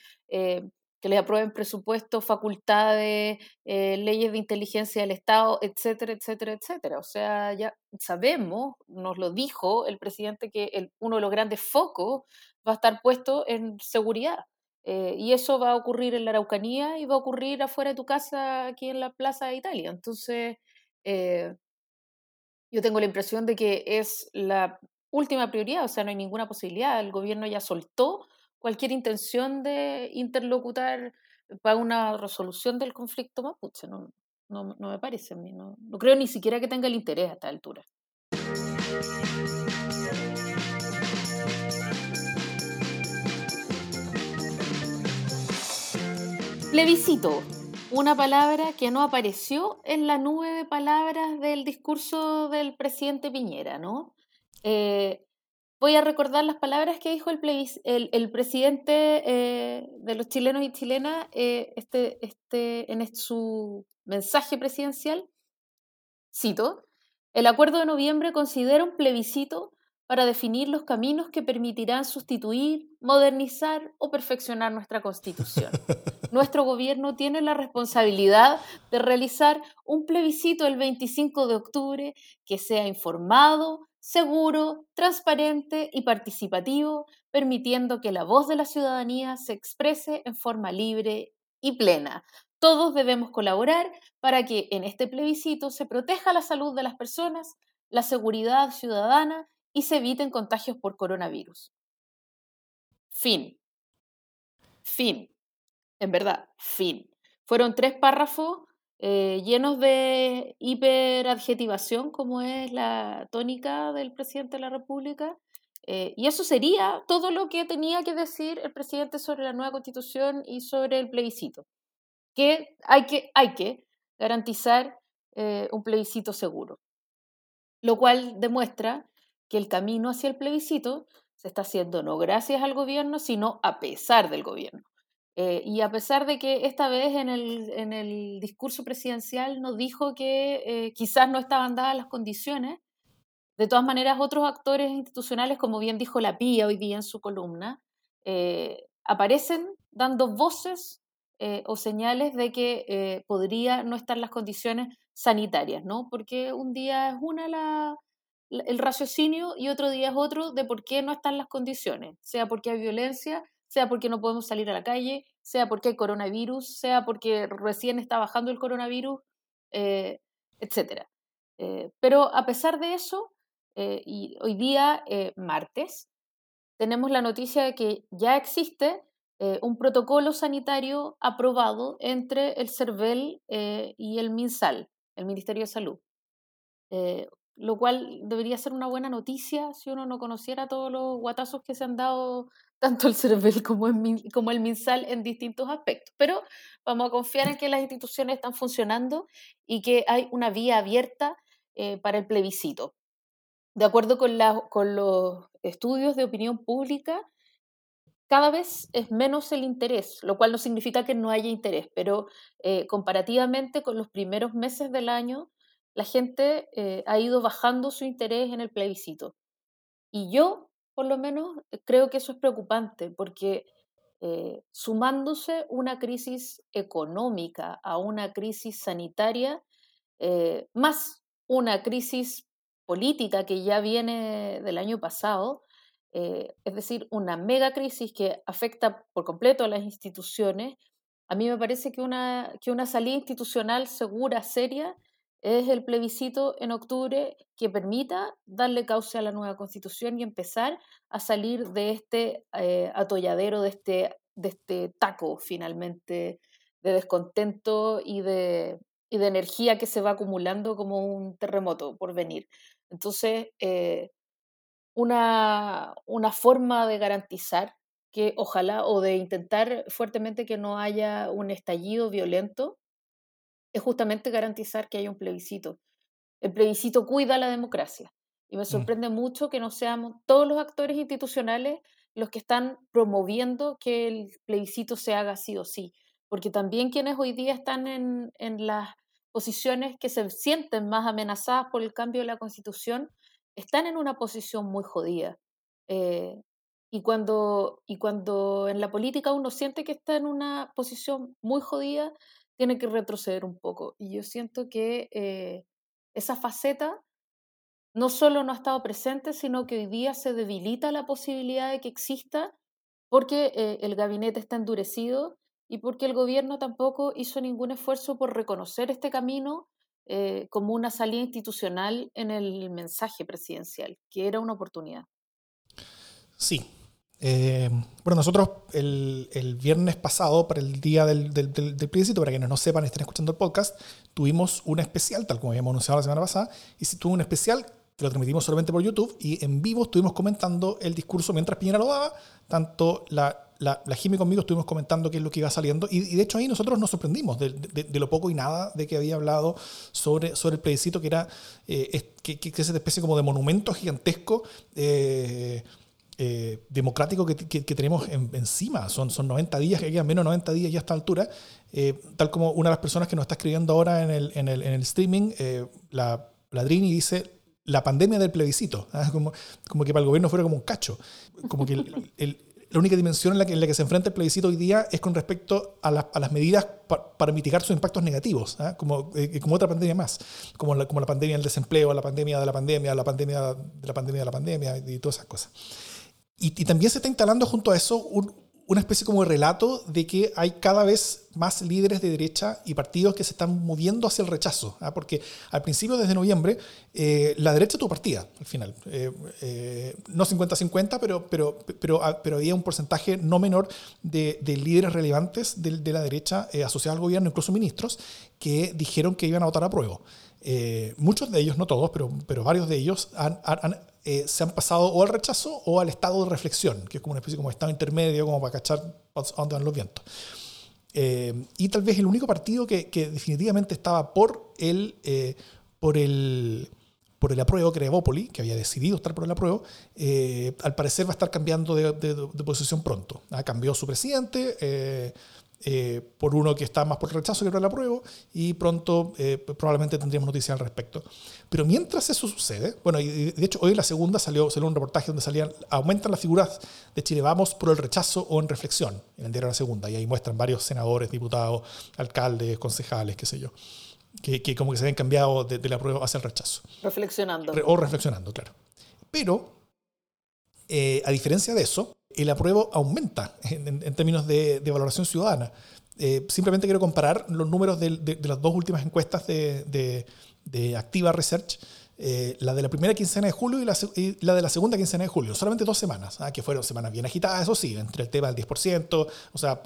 que les aprueben presupuestos, facultades, eh, leyes de inteligencia del Estado, etcétera, etcétera, etcétera. O sea, ya sabemos, nos lo dijo el presidente, que el, uno de los grandes focos va a estar puesto en seguridad. Eh, y eso va a ocurrir en la Araucanía y va a ocurrir afuera de tu casa, aquí en la Plaza de Italia. Entonces, eh, yo tengo la impresión de que es la última prioridad, o sea, no hay ninguna posibilidad. El gobierno ya soltó cualquier intención de interlocutar para una resolución del conflicto mapuche. No, no, no me parece a mí. No, no creo ni siquiera que tenga el interés a esta altura. Plebiscito, una palabra que no apareció en la nube de palabras del discurso del presidente Piñera, ¿no? Eh, voy a recordar las palabras que dijo el, el, presidente eh, de los chilenos y chilenas eh, este, este, en su mensaje presidencial. Cito, el acuerdo de noviembre considera un plebiscito para definir los caminos que permitirán sustituir, modernizar o perfeccionar nuestra constitución. [laughs] Nuestro gobierno tiene la responsabilidad de realizar un plebiscito el 25 de octubre que sea informado, seguro, transparente y participativo, permitiendo que la voz de la ciudadanía se exprese en forma libre y plena. Todos debemos colaborar para que en este plebiscito se proteja la salud de las personas, la seguridad ciudadana y se eviten contagios por coronavirus. Fin. Fin. En verdad, fin. Fueron tres párrafos eh, llenos de hiperadjetivación, como es la tónica del presidente de la República. Eh, y eso sería todo lo que tenía que decir el presidente sobre la nueva constitución y sobre el plebiscito. Que hay que, hay que garantizar eh, un plebiscito seguro. Lo cual demuestra que el camino hacia el plebiscito se está haciendo no gracias al gobierno, sino a pesar del gobierno. Eh, y a pesar de que esta vez en el, en el discurso presidencial nos dijo que eh, quizás no estaban dadas las condiciones, de todas maneras otros actores institucionales, como bien dijo la PIA hoy día en su columna, eh, aparecen dando voces o señales de que podría no estar las condiciones sanitarias, ¿no? Porque un día es una la, el raciocinio y otro día es otro de por qué no están las condiciones, sea porque hay violencia, sea porque no podemos salir a la calle, sea porque hay coronavirus, sea porque recién está bajando el coronavirus, eh, etc. Eh, pero a pesar de eso, eh, hoy día, martes, tenemos la noticia de que ya existe un protocolo sanitario aprobado entre el CERVEL y el MinSal, el Ministerio de Salud lo cual debería ser una buena noticia si uno no conociera todos los guatazos que se han dado tanto el CERVEL como el, como el MinSal en distintos aspectos. Pero vamos a confiar en que las instituciones están funcionando y que hay una vía abierta eh, para el plebiscito. De acuerdo con, con los estudios de opinión pública, cada vez es menos el interés, lo cual no significa que no haya interés, pero eh, comparativamente con los primeros meses del año, la gente eh, ha ido bajando su interés en el plebiscito. Y yo, por lo menos, eh, creo que eso es preocupante, porque eh, sumándose una crisis económica a una crisis sanitaria, más una crisis política que ya viene del año pasado, es decir, una mega crisis que afecta por completo a las instituciones, a mí me parece que una, que una salida institucional segura, seria, es el plebiscito en octubre que permita darle cauce a la nueva constitución y empezar a salir de este eh, atolladero, de este, de este taco finalmente de descontento y de, y de energía que se va acumulando como un terremoto por venir. Entonces, eh, una, una forma de garantizar que ojalá o de intentar fuertemente que no haya un estallido violento es justamente garantizar que haya un plebiscito. El plebiscito cuida la democracia. Y me mm. sorprende mucho que no seamos todos los actores institucionales los que están promoviendo que el plebiscito se haga sí o sí. Porque también quienes hoy día están en, las posiciones que se sienten más amenazadas por el cambio de la constitución, están en una posición muy jodida. Eh, y, cuando, y cuando en la política uno siente que está en una posición muy jodida, tiene que retroceder un poco. Y yo siento que eh, esa faceta no solo no ha estado presente, sino que hoy día se debilita la posibilidad de que exista porque eh, el gabinete está endurecido y porque el gobierno tampoco hizo ningún esfuerzo por reconocer este camino eh, como una salida institucional en el mensaje presidencial, que era una oportunidad. Sí, eh, bueno, nosotros el, el, viernes pasado, para el día del, del, plebiscito, para quienes no sepan, estén escuchando el podcast, tuvimos un especial, tal como habíamos anunciado la semana pasada, y si tuvo un especial que lo transmitimos solamente por YouTube, y en vivo estuvimos comentando el discurso mientras Piñera lo daba, tanto la, la, Jimmy conmigo estuvimos comentando qué es lo que iba saliendo, y, de hecho ahí nosotros nos sorprendimos de, de, lo poco y nada de que había hablado sobre, sobre el plebiscito, que era eh, que, que, es esa especie como de monumento gigantesco. Eh, eh, democrático que, tenemos encima. Son, son 90 días, que quedan menos de 90 días ya a esta altura. Eh, tal como una de las personas que nos está escribiendo ahora en el, en el, en el streaming, eh, la, la Drini dice la pandemia del plebiscito, [laughs] ¿ah? como, como que para el gobierno fuera como un cacho. Como que la única dimensión en la, que, en la que se enfrenta el plebiscito hoy día es con respecto a, a las medidas para mitigar sus impactos negativos, ¿ah? como, como otra pandemia más, como la, como la pandemia del desempleo, la pandemia de la pandemia, la pandemia de la pandemia de la pandemia y todas esas cosas. Y, también se está instalando junto a eso una especie como de relato de que hay cada vez más líderes de derecha y partidos que se están moviendo hacia el rechazo. ¿ah? Porque al principio, desde noviembre, eh, la derecha tuvo partida, al final. Eh, eh, no 50-50, pero, pero, pero, ah, pero había un porcentaje no menor de, líderes relevantes de, la derecha asociados al gobierno, incluso ministros, que dijeron que iban a votar a prueba. muchos de ellos, no todos, pero, pero varios de ellos han, eh, se han pasado o al rechazo o al estado de reflexión, que es como una especie como estado intermedio, como para cachar a dónde van los vientos. Eh, y tal vez el único partido que, que definitivamente estaba por el, eh, por el, por el apruebo, que era Evópoli, que había decidido estar por el apruebo, al parecer va a estar cambiando de, de, de posición pronto. ¿Ah? Cambió su presidente, eh, por uno que está más por el rechazo que por el apruebo, y pronto eh, probablemente tendríamos noticias al respecto. Pero mientras eso sucede, bueno, y de hecho hoy en la segunda salió, salió un reportaje donde salían, aumentan las figuras de Chile Vamos por el rechazo o en reflexión, en el diario de la segunda, y ahí muestran varios senadores, diputados, alcaldes, concejales, qué sé yo, que, que como que se habían cambiado del de apruebo hacia el rechazo. Reflexionando. o reflexionando, claro. Pero, eh, a diferencia de eso, el apruebo aumenta en, términos de, valoración ciudadana. Eh, simplemente quiero comparar los números de, las dos últimas encuestas de, Activa Research eh, la de la primera quincena de julio y la, de la segunda quincena de julio. Solamente dos semanas, ¿ah? que fueron semanas bien agitadas, eso sí, entre el tema del 10%, o sea,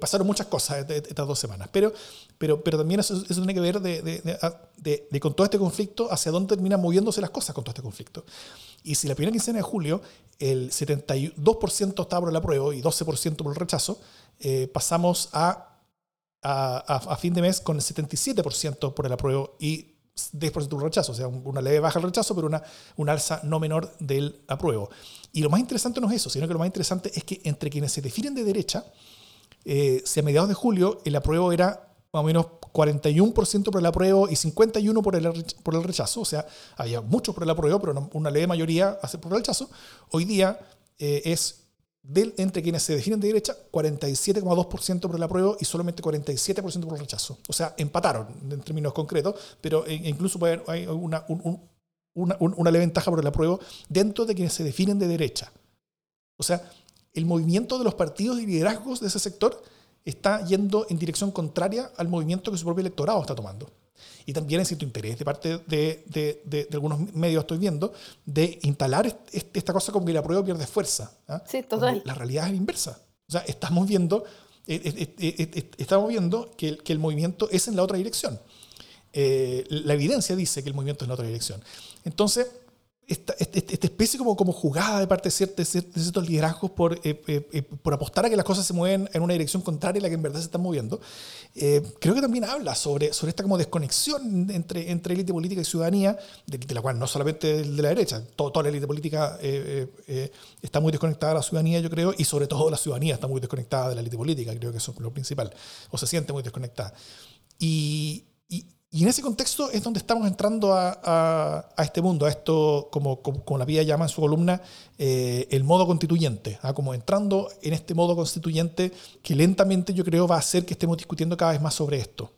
pasaron muchas cosas estas dos semanas. Pero, pero, pero también eso, tiene que ver ah, de, con todo este conflicto, hacia dónde terminan moviéndose las cosas con todo este conflicto. Y si la primera quincena de julio el 72% estaba por el apruebo y 12% por el rechazo, eh, pasamos a a, a, fin de mes con el 77% por el apruebo y 10% un rechazo, o sea, una leve baja el rechazo, pero una, una alza no menor del apruebo. Y lo más interesante no es eso, sino que lo más interesante es que entre quienes se definen de derecha, eh, si a mediados de julio el apruebo era más o menos 41% por el apruebo y 51% por el, por el rechazo, o sea, había mucho por el apruebo, pero una, leve mayoría por el rechazo, hoy día eh, es entre quienes se definen de derecha, 47,2% por el apruebo y solamente 47% por el rechazo. O sea, empataron en términos concretos, pero e, incluso hay una, una, una leve ventaja por el apruebo dentro de quienes se definen de derecha. O sea, el movimiento de los partidos y liderazgos de ese sector está yendo en dirección contraria al movimiento que su propio electorado está tomando. Y también hay cierto interés de parte de, de, de, algunos medios, estoy viendo, de instalar esta cosa como que la prueba pierde fuerza. ¿ah? Sí, total. La realidad es la inversa. O sea, estamos viendo, eh, eh, eh, estamos viendo que, el, que el movimiento es en la otra dirección. la evidencia dice que el movimiento es en la otra dirección. Entonces, esta, esta, esta, especie como, como jugada de parte de ciertos, ciertos liderazgos por, eh, eh, eh, por apostar a que las cosas se mueven en una dirección contraria a la que en verdad se están moviendo, creo que también habla sobre, sobre esta como desconexión entre, entre élite política y ciudadanía, de, la cual no solamente de la derecha, toda la élite política está muy desconectada de la ciudadanía, yo creo, y sobre todo la ciudadanía está muy desconectada de la élite política, creo que eso es lo principal, o se siente muy desconectada. Y, y, y en ese contexto es donde estamos entrando a, este mundo, a esto, como, como, la Pía llama en su columna, eh, el modo constituyente, ¿ah? como entrando en este modo constituyente que lentamente yo creo va a hacer que estemos discutiendo cada vez más sobre esto.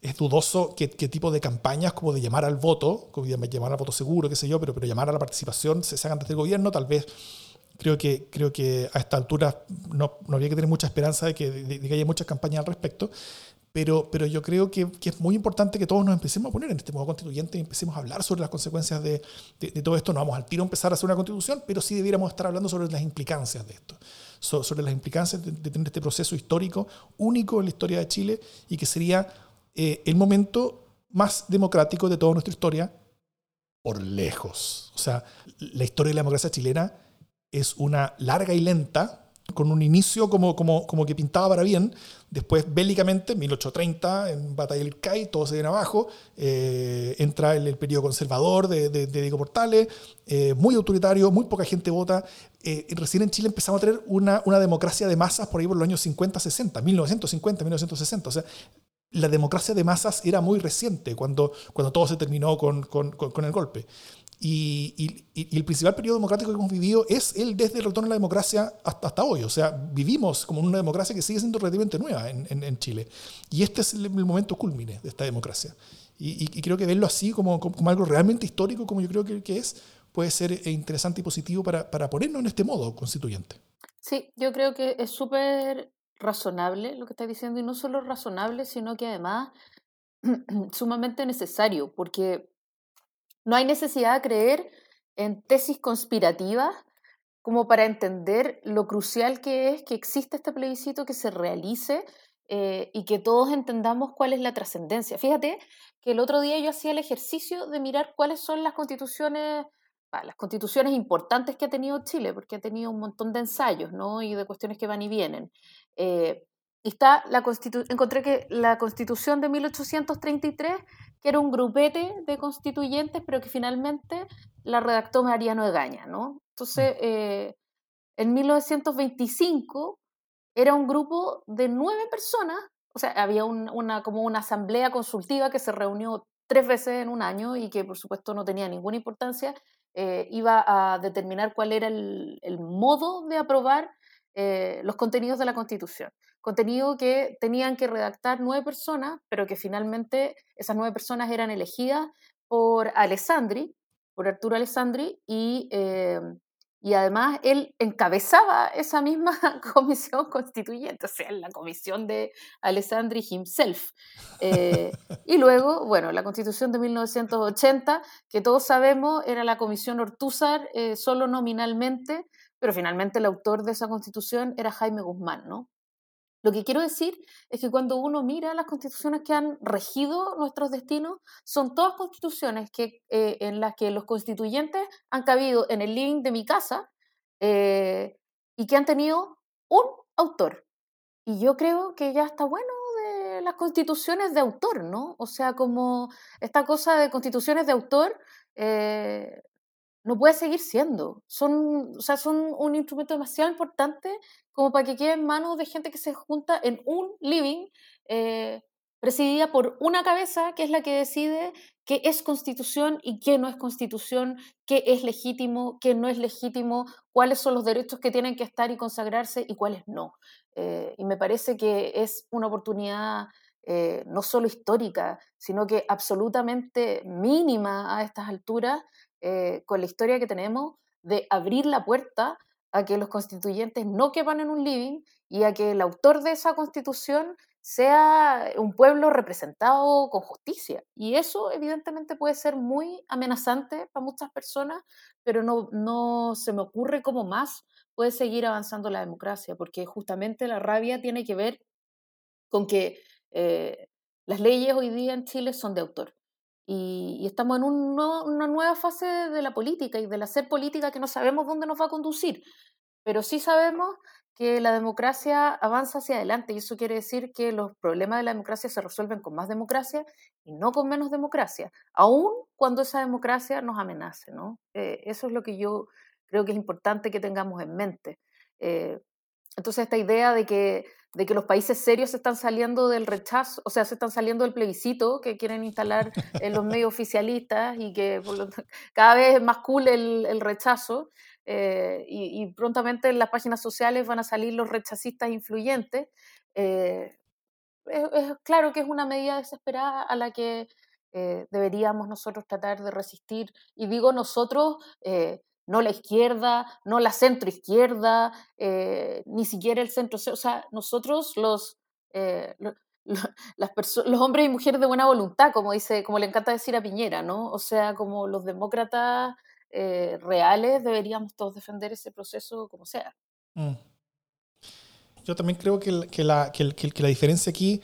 Es dudoso qué, tipo de campañas, como de llamar al voto, de llamar al voto seguro, qué sé yo, pero, llamar a la participación se, hagan desde el gobierno, tal vez creo que, a esta altura no, había que tener mucha esperanza de que, de que haya muchas campañas al respecto, pero, pero yo creo que, que, es muy importante que todos nos empecemos a poner en este modo constituyente y empecemos a hablar sobre las consecuencias de, de, todo esto. No vamos al tiro a empezar a hacer una constitución, pero sí debiéramos estar hablando sobre las implicancias de esto, sobre las implicancias de, tener este proceso histórico único en la historia de Chile y que sería eh, el momento más democrático de toda nuestra historia por lejos. O sea, la historia de la democracia chilena es una larga y lenta con un inicio como, como, como que pintaba para bien, después bélicamente, 1830, en Batalla del CAI, todo se viene abajo, eh, entra el, el, periodo conservador de, de, Diego Portales, eh, muy autoritario, muy poca gente vota, eh, recién en Chile empezamos a tener una, una democracia de masas por ahí por los años 50, 60, 1950, 1960, o sea, la democracia de masas era muy reciente cuando, cuando todo se terminó con, con, con el golpe. Y, el principal periodo democrático que hemos vivido es el desde el retorno a la democracia hasta, hasta hoy. O sea, vivimos como una democracia que sigue siendo relativamente nueva en, en, Chile. Y este es el, momento culmine de esta democracia. Y, creo que verlo así como, como, algo realmente histórico, como yo creo que, que es, puede ser eh, interesante y positivo para, para ponernos en este modo constituyente. Sí, yo creo que es súper razonable lo que está diciendo y no solo razonable, sino que además [clears throat] sumamente necesario, porque no hay necesidad de creer en tesis conspirativas como para entender lo crucial que es que exista este plebiscito, que se realice eh, y que todos entendamos cuál es la trascendencia. Fíjate que el otro día yo hacía el ejercicio de mirar cuáles son las constituciones, las constituciones importantes que ha tenido Chile, porque ha tenido un montón de ensayos ¿no? y de cuestiones que van y vienen. Eh, está la encontré que la constitución de 1833 que era un grupete de constituyentes, pero que finalmente la redactó Mariano Egaña, ¿no? Entonces, mm. eh, en 1925 era un grupo de nueve personas, o sea, había una, como una asamblea consultiva que se reunió tres veces en un año y que por supuesto no tenía ninguna importancia, eh, iba a determinar cuál era el, modo de aprobar eh, los contenidos de la Constitución contenido que tenían que redactar nueve personas, pero que finalmente esas nueve personas eran elegidas por Alessandri, por Arturo Alessandri, y, eh, y además él encabezaba esa misma [laughs] comisión constituyente, o sea, la comisión de Alessandri himself. Eh, [laughs] y luego, bueno, la constitución de 1980, que todos sabemos era la comisión Ortúzar solo nominalmente, pero finalmente el autor de esa constitución era Jaime Guzmán, ¿no? Lo que quiero decir es que cuando uno mira las constituciones que han regido nuestros destinos, son todas constituciones que, eh, en las que los constituyentes han cabido en el living de mi casa eh, y que han tenido un autor. Y yo creo que ya está bueno de las constituciones de autor, ¿no? O sea, como esta cosa de constituciones de autor eh, no puede seguir siendo. Son, o sea, son un instrumento demasiado importante como para que quede en manos de gente que se junta en un living, eh, presidida por una cabeza que es la que decide qué es constitución y qué no es constitución, qué es legítimo, qué no es legítimo, cuáles son los derechos que tienen que estar y consagrarse y cuáles no. Eh, y me parece que es una oportunidad eh, no solo histórica, sino que absolutamente mínima a estas alturas eh, con la historia que tenemos de abrir la puerta a que los constituyentes no quepan en un living y a que el autor de esa constitución sea un pueblo representado con justicia. Y eso evidentemente puede ser muy amenazante para muchas personas, pero no, no se me ocurre cómo más puede seguir avanzando la democracia, porque justamente la rabia tiene que ver con que eh, las leyes hoy día en Chile son de autor. Y, estamos en una nueva fase de la política y del hacer política que no sabemos dónde nos va a conducir, pero sí sabemos que la democracia avanza hacia adelante y eso quiere decir que los problemas de la democracia se resuelven con más democracia y no con menos democracia, aun cuando esa democracia nos amenace. ¿no? Eh, eso es lo que yo creo que es importante que tengamos en mente. Eh, entonces, esta idea de que, de que los países serios se están saliendo del rechazo, o sea, se están saliendo del plebiscito que quieren instalar en los medios oficialistas y que cada vez es más cool el, rechazo, eh, y, prontamente en las páginas sociales van a salir los rechazistas influyentes. Eh, es, claro que es una medida desesperada a la que eh, deberíamos nosotros tratar de resistir. Y digo nosotros no la izquierda, no la centroizquierda, eh, ni siquiera el centro. O sea, nosotros los, eh, [laughs] los, hombres y mujeres de buena voluntad, como, dice, como le encanta decir a Piñera, ¿no? O sea, como los demócratas eh, reales deberíamos todos defender ese proceso como sea. Mm. Yo también creo que, que, la, que, la, diferencia aquí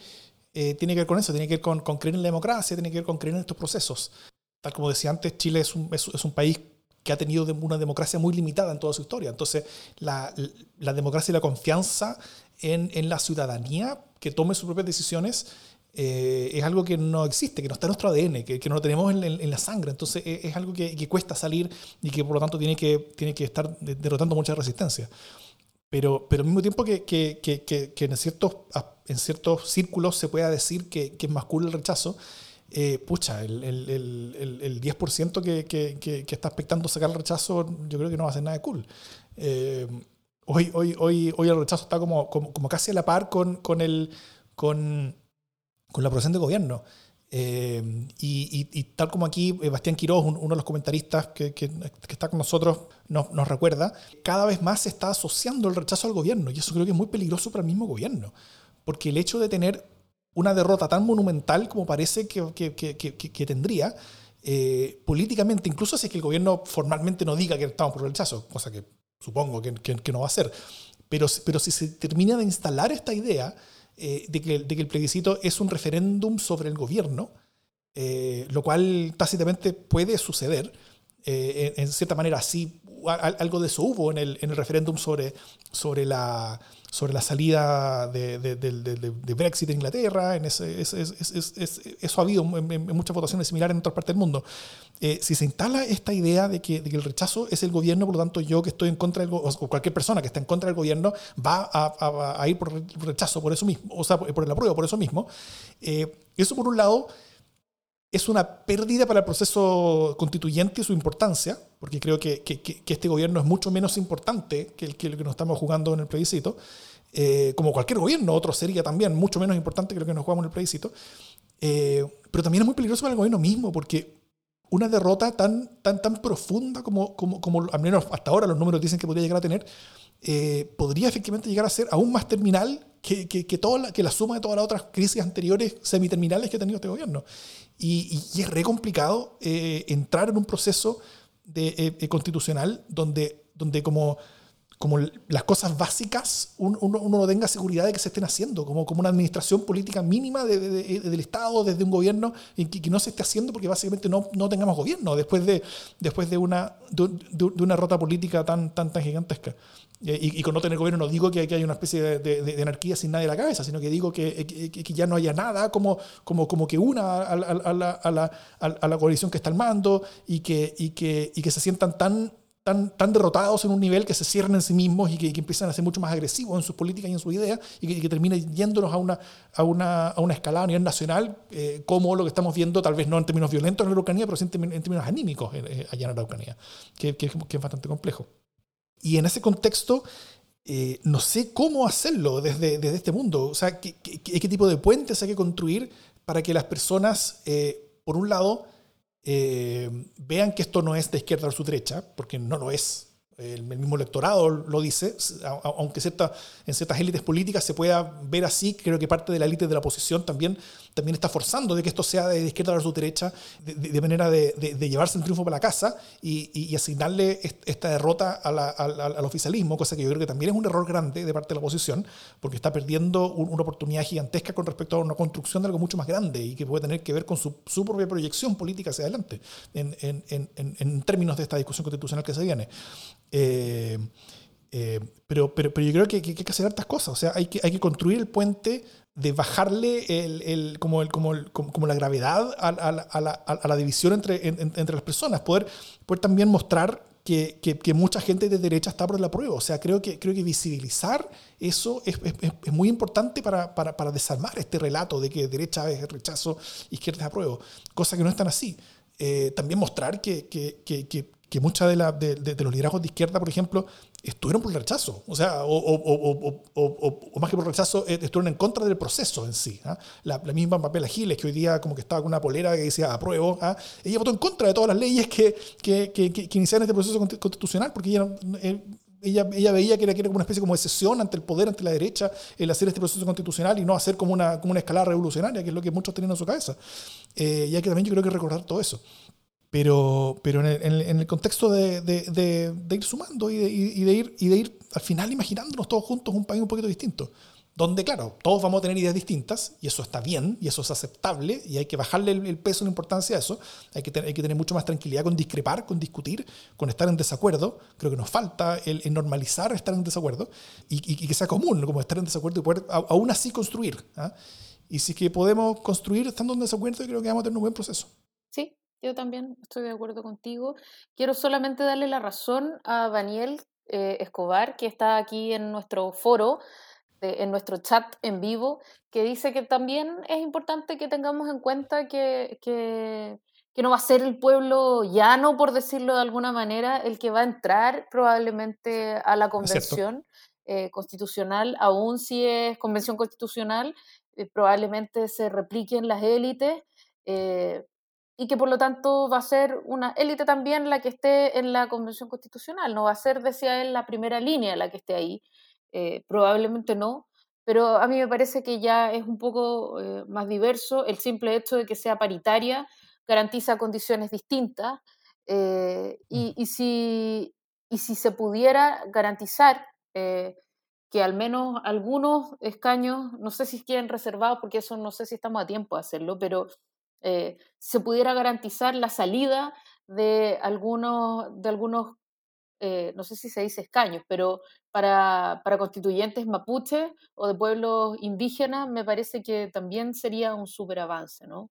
tiene que ver con eso, tiene que ver con, con, creer en la democracia, tiene que ver con creer en estos procesos. Tal como decía antes, Chile es un, es un país que ha tenido una democracia muy limitada en toda su historia. Entonces, la, la democracia y la confianza en, en, la ciudadanía que tome sus propias decisiones eh, es algo que no existe, que no está en nuestro ADN, que, que no lo tenemos en, en, la sangre. Entonces, es, es algo que, que, cuesta salir y que por lo tanto tiene que, tiene que estar derrotando mucha resistencia. Pero, pero al mismo tiempo que, que en, ciertos, en ciertos círculos se pueda decir que, es más cool el rechazo, eh, pucha, el, el, el, el 10% que, que, que, está expectando sacar el rechazo, yo creo que no va a ser nada cool. Eh, hoy, hoy, hoy, hoy el rechazo está como, como, como casi a la par con, con, el, con, con la aprobación de gobierno. Eh, y, y, tal como aquí Bastián Quiroz, uno de los comentaristas que, que, que está con nosotros, nos, nos, recuerda, cada vez más se está asociando el rechazo al gobierno y eso creo que es muy peligroso para el mismo gobierno, porque el hecho de tener una derrota tan monumental como parece que, que, que, que tendría, eh, políticamente, incluso si es que el gobierno formalmente no diga que estamos por el rechazo, cosa que supongo que, no va a ser, pero, pero si se termina de instalar esta idea eh, de, que, de, que, el plebiscito es un referéndum sobre el gobierno, eh, lo cual tácitamente puede suceder, en, en, cierta manera sí, algo de eso hubo en el, en el referéndum sobre, sobre la sobre la salida de, de, de, Brexit en Inglaterra, en ese, eso ha habido en, muchas votaciones similares en otras partes del mundo. Eh, si se instala esta idea de que, que, el rechazo es el gobierno, por lo tanto yo que estoy en contra del o cualquier persona que está en contra del gobierno va a, a, ir por rechazo por eso mismo, o sea, por el apruebo por eso mismo, eh, eso por un lado es una pérdida para el proceso constituyente y su importancia, porque creo que, este gobierno es mucho menos importante que el que, nos estamos jugando en el plebiscito, eh, como cualquier gobierno, otro sería también mucho menos importante que lo que nos jugamos en el plebiscito, eh, pero también es muy peligroso para el gobierno mismo, porque una derrota tan, tan, tan profunda como, como, como al menos hasta ahora los números dicen que podría llegar a tener, eh, podría efectivamente llegar a ser aún más terminal que, que, que, toda la, que la suma de todas las otras crisis anteriores semiterminales que ha tenido este gobierno. Y, y, es re complicado eh, entrar en un proceso de, eh, constitucional donde, donde como como las cosas básicas uno, uno, no tenga seguridad de que se estén haciendo, como, como una administración política mínima de, de, del Estado, desde un gobierno, y que, que, no se esté haciendo porque básicamente no, no tengamos gobierno después de, después de, una, de, una rota política tan, tan, tan gigantesca. Y, y, con no tener gobierno no digo que, que haya una especie de, anarquía sin nadie en la cabeza, sino que digo que, que ya no haya nada como, como, como que una a, a, a, la, a, la, la coalición que está al mando y que, y que, y que se sientan tan tan, tan derrotados en un nivel que se cierran en sí mismos y que, que empiezan a ser mucho más agresivos en sus políticas y en sus ideas y que, que termina yéndonos a una, a una, a una escalada a nivel nacional, eh, como lo que estamos viendo, tal vez no en términos violentos en la Araucanía, pero sí en, términos anímicos eh, allá en la Araucanía, que, que, es bastante complejo. Y en ese contexto, eh, no sé cómo hacerlo desde, desde este mundo. O sea, ¿qué, qué, tipo de puentes hay que construir para que las personas, eh, por un lado, eh, vean que esto no es de izquierda o su derecha, porque no lo es. El, mismo electorado lo dice, aunque en ciertas élites políticas se pueda ver así, creo que parte de la élite de la oposición también, también está forzando de que esto sea de izquierda su derecha, de, manera de, llevarse el triunfo para la casa y, asignarle esta derrota al oficialismo, cosa que yo creo que también es un error grande de parte de la oposición, porque está perdiendo una oportunidad gigantesca con respecto a una construcción de algo mucho más grande y que puede tener que ver con su, propia proyección política hacia adelante, en, términos de esta discusión constitucional que se viene. Eh, eh, pero, pero, pero yo creo que, que, hay que hacer hartas cosas. O sea, hay que, hay que construir el puente de bajarle el, el, como, el, como, el, como, la gravedad a, a, a, la, a la, división entre, en, entre las personas. Poder, poder también mostrar que, que, que, mucha gente de derecha está por la prueba. O sea, creo que, creo que visibilizar eso es, es, es muy importante para, para, para, desarmar este relato de que derecha es rechazo, izquierda es apruebo. Cosa que no es tan así. Eh, también mostrar que, que, que, de, de, de, de, los liderazgos de izquierda, por ejemplo, estuvieron por el rechazo, o sea, o, o, o, o más que por rechazo, eh, estuvieron en contra del proceso en sí. ¿ah? La, la, misma Pamela Giles, que hoy día como que estaba con una polera que decía apruebo, ¿ah? ella votó en contra de todas las leyes que, que, que, que iniciaron este proceso constitucional, porque ella, eh, ella, ella, veía que era, que era como una especie como de sesión ante el poder, ante la derecha, el hacer este proceso constitucional y no hacer como una, como una escalada revolucionaria, que es lo que muchos tenían en su cabeza. Eh, y hay que también yo creo que recordar todo eso. Pero, pero en, el, en el contexto de, de, de, de, ir sumando y, y de, ir, y de ir al final imaginándonos todos juntos un país un poquito distinto. Donde, claro, todos vamos a tener ideas distintas y eso está bien y eso es aceptable y hay que bajarle el, el peso, la importancia a eso. Hay que, hay que tener mucho más tranquilidad con discrepar, con discutir, con estar en desacuerdo. Creo que nos falta el, el normalizar estar en desacuerdo y, y, y, que sea común, como estar en desacuerdo y poder a, aún así construir. ¿ah? Y si es que podemos construir estando en desacuerdo, creo que vamos a tener un buen proceso. Sí, yo también estoy de acuerdo contigo. Quiero solamente darle la razón a Daniel eh, Escobar, que está aquí en nuestro foro, de, en nuestro chat en vivo, que dice que también es importante que tengamos en cuenta que, que, que no va a ser el pueblo llano, por decirlo de alguna manera, el que va a entrar probablemente a la convención eh, constitucional, aún si es convención constitucional, eh, probablemente se repliquen las élites. Eh, y que por lo tanto va a ser una élite también la que esté en la Convención Constitucional, no va a ser, decía él, la primera línea la que esté ahí, eh, probablemente no, pero a mí me parece que ya es un poco eh, más diverso, el simple hecho de que sea paritaria garantiza condiciones distintas, eh, y, y, si, y si se pudiera garantizar eh, que al menos algunos escaños, no sé si quieren reservados, porque eso no sé si estamos a tiempo de hacerlo, pero eh, se pudiera garantizar la salida de algunos, de algunos eh, no sé si se dice escaños, pero para, para, constituyentes mapuches o de pueblos indígenas me parece que también sería un súper avance, ¿no?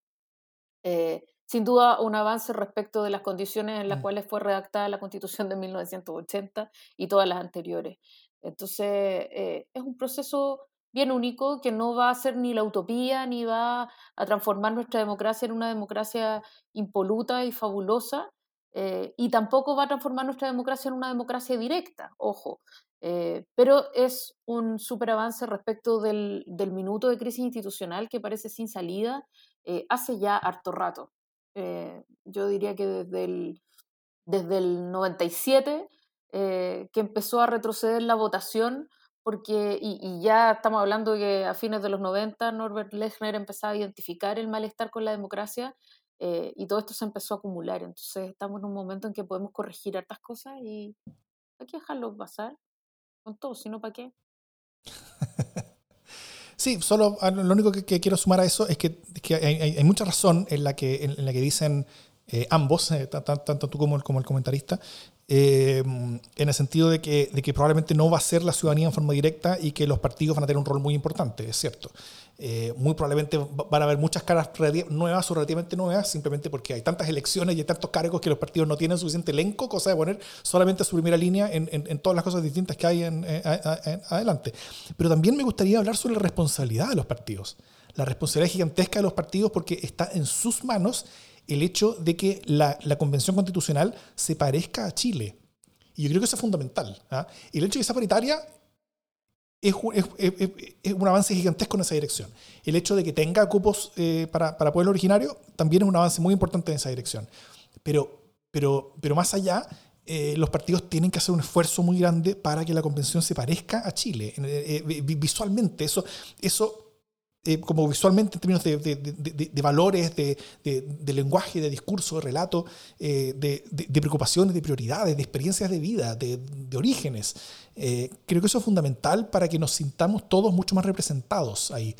Eh, sin duda un avance respecto de las condiciones en las mm. cuales fue redactada la constitución de 1980 y todas las anteriores. Entonces, eh, es un proceso bien único que no va a ser ni la utopía ni va a transformar nuestra democracia en una democracia impoluta y fabulosa, eh, y tampoco va a transformar nuestra democracia en una democracia directa, ojo. Eh, pero es un súper avance respecto del, del, minuto de crisis institucional que parece sin salida eh, hace ya harto rato. Yo diría que desde el, desde el 97 eh, que empezó a retroceder la votación, porque, y, ya estamos hablando que a fines de los 90 Norbert Lechner empezaba a identificar el malestar con la democracia eh, y todo esto se empezó a acumular. Entonces estamos en un momento en que podemos corregir hartas cosas y hay que dejarlo pasar con todo, si no, ¿para qué? [laughs] Sí, solo ah, lo único que, quiero sumar a eso es que, hay, mucha razón en la que, en, la que dicen eh, ambos, eh, tanto tú como el, como el comentarista, eh, en el sentido de que, de que probablemente no va a ser la ciudadanía en forma directa y que los partidos van a tener un rol muy importante, es cierto. Eh, muy probablemente van a haber muchas caras nuevas o relativamente nuevas, simplemente porque hay tantas elecciones y hay tantos cargos que los partidos no tienen suficiente elenco, cosa de poner solamente su primera línea en, en, todas las cosas distintas que hay en, adelante. Pero también me gustaría hablar sobre la responsabilidad de los partidos. La responsabilidad gigantesca de los partidos porque está en sus manos el hecho de que la, Convención Constitucional se parezca a Chile. Y yo creo que eso es fundamental. ¿ah? El hecho de que sea paritaria es, un avance gigantesco en esa dirección. El hecho de que tenga cupos eh, para, para pueblo originario también es un avance muy importante en esa dirección. Pero, pero, pero más allá, eh, los partidos tienen que hacer un esfuerzo muy grande para que la convención se parezca a Chile. Eh, visualmente, eso, eso como visualmente en términos de, de, de, valores, de, lenguaje, de discurso, de relato, de, preocupaciones, de prioridades, de experiencias de vida, de, orígenes. Eh, creo que eso es fundamental para que nos sintamos todos mucho más representados ahí.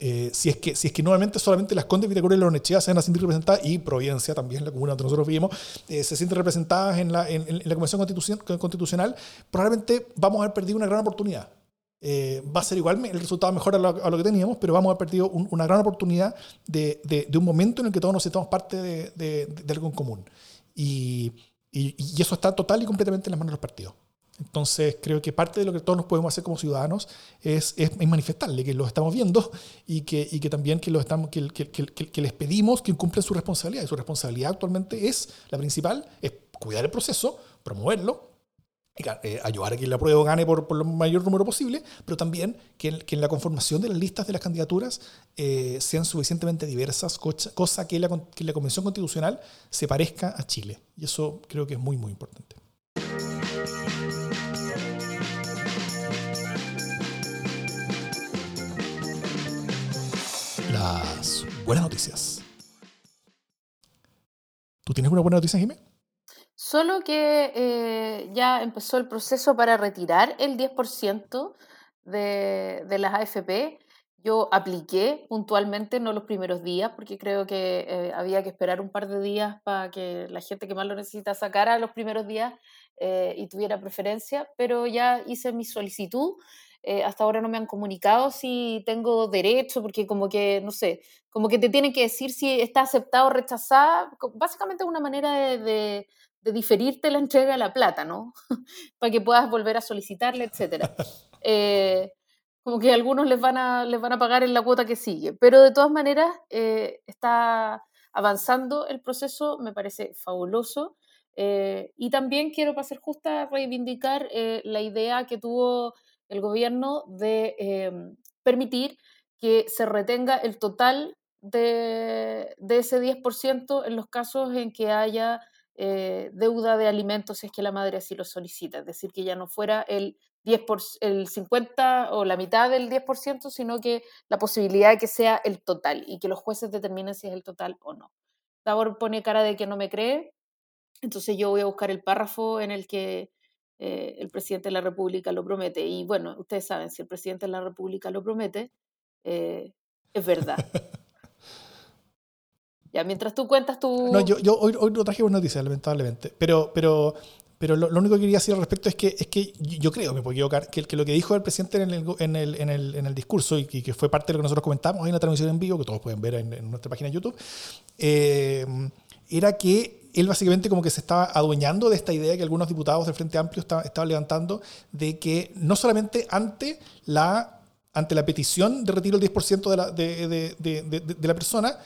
Eh, si, es que, si es que nuevamente solamente las Condes, Vitacura y la Onechea se van a sentir representadas, y Providencia también, la comuna donde nosotros vivimos, eh, se sienten representadas en la, en, la Convención Constitucional, probablemente vamos a haber perdido una gran oportunidad. Va a ser igual el resultado mejor a lo, que teníamos, pero vamos a haber perdido una gran oportunidad de, de, un momento en el que todos nos sintamos parte de, de algo en común. Y, y, y, eso está total y completamente en las manos de los partidos. Entonces, creo que parte de lo que todos nos podemos hacer como ciudadanos es, es, manifestarle que lo estamos viendo y que, y que también que, lo estamos, que, que, que, les pedimos que cumplan su responsabilidad. Y su responsabilidad actualmente es, la principal, es cuidar el proceso, promoverlo, eh, ayudar a que la prueba gane por, por, el mayor número posible, pero también que, en la conformación de las listas de las candidaturas eh, sean suficientemente diversas, cosa, que, la, Convención Constitucional se parezca a Chile. Y eso creo que es muy, muy importante. las buenas noticias. ¿Tú tienes una buena noticia, Jimé? Solo que eh, ya empezó el proceso para retirar el 10% de, de, las AFP. Yo apliqué puntualmente, no los primeros días, porque creo que eh, había que esperar un par de días para que la gente que más lo necesita sacara los primeros días eh, y tuviera preferencia, pero ya hice mi solicitud hasta ahora no me han comunicado si tengo derecho, porque como que, no sé, como que te tienen que decir si está aceptado o rechazada. Básicamente es una manera de, diferirte la entrega de la plata, ¿no? [laughs] Para que puedas volver a solicitarle, etc. Eh, como que algunos les van, a, les van a pagar en la cuota que sigue. Pero de todas maneras, eh, está avanzando el proceso, me parece fabuloso. y también quiero, para ser justa, reivindicar la idea que tuvo el gobierno de em, permitir que se retenga el total de, ese 10% en los casos en que haya eh, deuda de alimentos si es que la madre así lo solicita, es decir, que ya no fuera el 10 el 50 o la mitad del 10%, sino que la posibilidad de que sea el total y que los jueces determinen si es el total o no. Tabor pone cara de que no me cree, entonces yo voy a buscar el párrafo en el que eh, el presidente de la República lo promete. Y bueno, ustedes saben, si el presidente de la República lo promete, eh, es verdad. [laughs] ya, mientras tú cuentas tu... No, yo, yo hoy, hoy no traje buenas noticias, lamentablemente. Pero, pero, pero lo, único que quería decir al respecto es que, es que yo creo, me puedo equivocar, que, que lo que dijo el presidente en el, en el, en el, en el discurso y, que fue parte de lo que nosotros comentamos, hay una transmisión en vivo que todos pueden ver en, nuestra página de YouTube, eh, era que él básicamente como que se estaba adueñando de esta idea que algunos diputados del Frente Amplio estaban levantando de que no solamente ante la, ante la petición de retiro del 10% de la, de, de, de, la persona,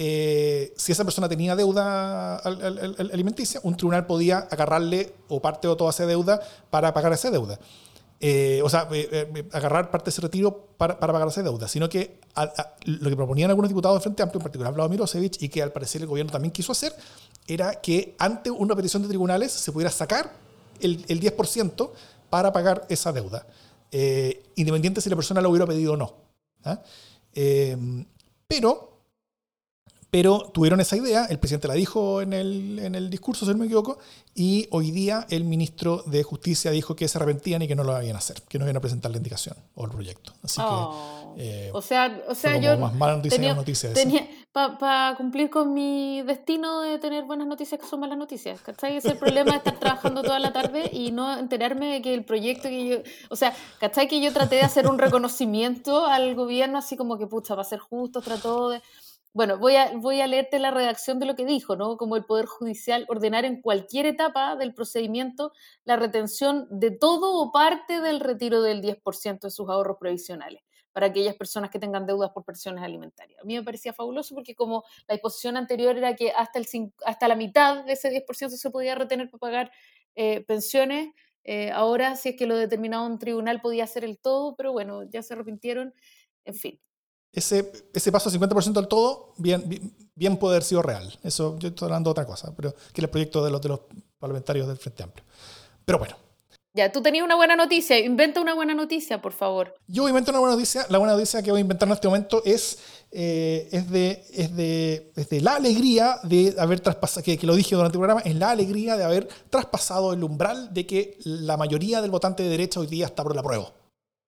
eh, si esa persona tenía deuda alimenticia, un tribunal podía agarrarle o parte o toda esa deuda para pagar esa deuda. eh, o sea, eh, agarrar parte de ese retiro para, pagar esa deuda, sino que lo que proponían algunos diputados del Frente Amplio, en particular Vladimir Milosevic, y que al parecer el gobierno también quiso hacer, era que ante una petición de tribunales se pudiera sacar el, el 10% para pagar esa deuda, independiente si la persona lo hubiera pedido o no. ¿ah? pero pero tuvieron esa idea, el presidente la dijo en el, en el discurso, si no me equivoco, y hoy día el ministro de Justicia dijo que se arrepentían y que no lo iban a hacer, que no iban a presentar la indicación o el proyecto. Así que. Oh. Eh, o sea, o sea yo. Más mala noticia noticia Para cumplir con mi destino de tener buenas noticias que son malas noticias. ¿Cachai? Ese es el problema de estar trabajando toda la tarde y no enterarme de que el proyecto que yo. O sea, ¿cachai? Que yo traté de hacer un reconocimiento al gobierno, así como que, pucha, va a ser justo, trató de bueno, voy a, voy a leerte la redacción de lo que dijo, ¿no? Como el Poder Judicial ordenar en cualquier etapa del procedimiento la retención de todo o parte del retiro del 10% de sus ahorros previsionales para aquellas personas que tengan deudas por pensiones alimentarias. A mí me parecía fabuloso porque como la disposición anterior era que hasta, el, hasta la mitad de ese 10% se podía retener para pagar eh, pensiones, eh, ahora si es que lo determinaba un tribunal podía hacer el todo, pero bueno, ya se arrepintieron, en fin ese, ese paso 50% del todo bien, bien, puede haber sido real. Eso yo estoy hablando de otra cosa, pero que el proyecto de los, de los parlamentarios del Frente Amplio. Pero bueno. Ya, tú tenías una buena noticia. Inventa una buena noticia, por favor. Yo invento una buena noticia. La buena noticia que voy a inventar en este momento es, eh, es, de, es, de, es, de, la alegría de haber traspasado, que, que, lo dije durante el programa, es la alegría de haber traspasado el umbral de que la mayoría del votante de derecha hoy día está por la prueba.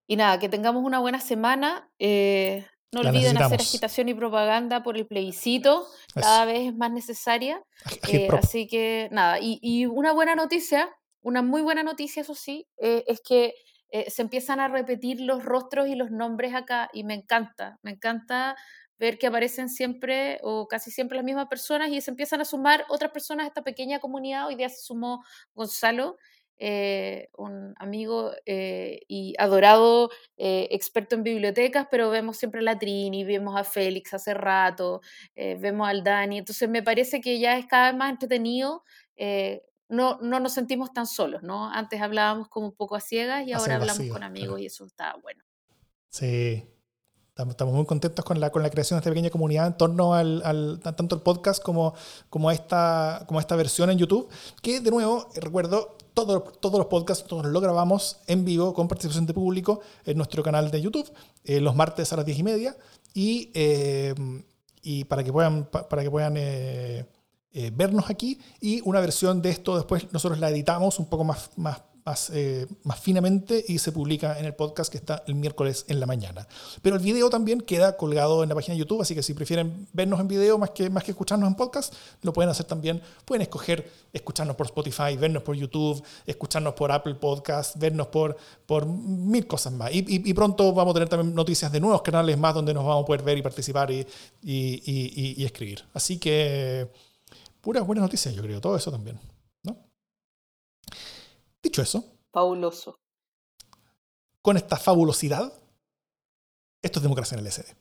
Y nada, que tengamos una buena semana. Eh, no olviden hacer agitación y propaganda por el plebiscito, cada vez es más necesaria. Eh, así que nada, y, una buena noticia, una muy buena noticia, eso sí, eh, es que eh, se empiezan a repetir los rostros y los nombres acá y me encanta, me encanta ver que aparecen siempre o casi siempre las mismas personas y se empiezan a sumar otras personas a esta pequeña comunidad. Hoy día se sumó Gonzalo eh, un amigo eh, y adorado eh, experto en bibliotecas, pero vemos siempre a la Trini, vemos a Félix hace rato, vemos al Dani, entonces me parece que ya es cada vez más entretenido. no, no nos sentimos tan solos, ¿no? Antes hablábamos como un poco a ciegas y ahora hablamos con amigos y eso está bueno. Sí, Estamos muy contentos con la, con la creación de esta pequeña comunidad en torno al, al tanto el podcast como, como, esta, como esta versión en YouTube, que de nuevo, recuerdo, todos, todos los podcasts todos lo grabamos en vivo con participación de público en nuestro canal de YouTube, eh, los martes a las 10 y media, y, eh, y para que puedan, para que puedan eh, vernos aquí, y una versión de esto después nosotros la editamos un poco más, más más, eh, más finamente y se publica en el podcast que está el miércoles en la mañana. Pero el video también queda colgado en la página de YouTube, así que si prefieren vernos en video más que, más que escucharnos en podcast, lo pueden hacer también. Pueden escoger escucharnos por Spotify, vernos por YouTube, escucharnos por Apple Podcast, vernos por, por mil cosas más. Y, pronto vamos a tener también noticias de nuevos canales más donde nos vamos a poder ver y participar y, y escribir. Así que puras buenas noticias, yo creo, todo eso también. Dicho eso. Fabuloso. Con esta fabulosidad, esto es democracia en el SD.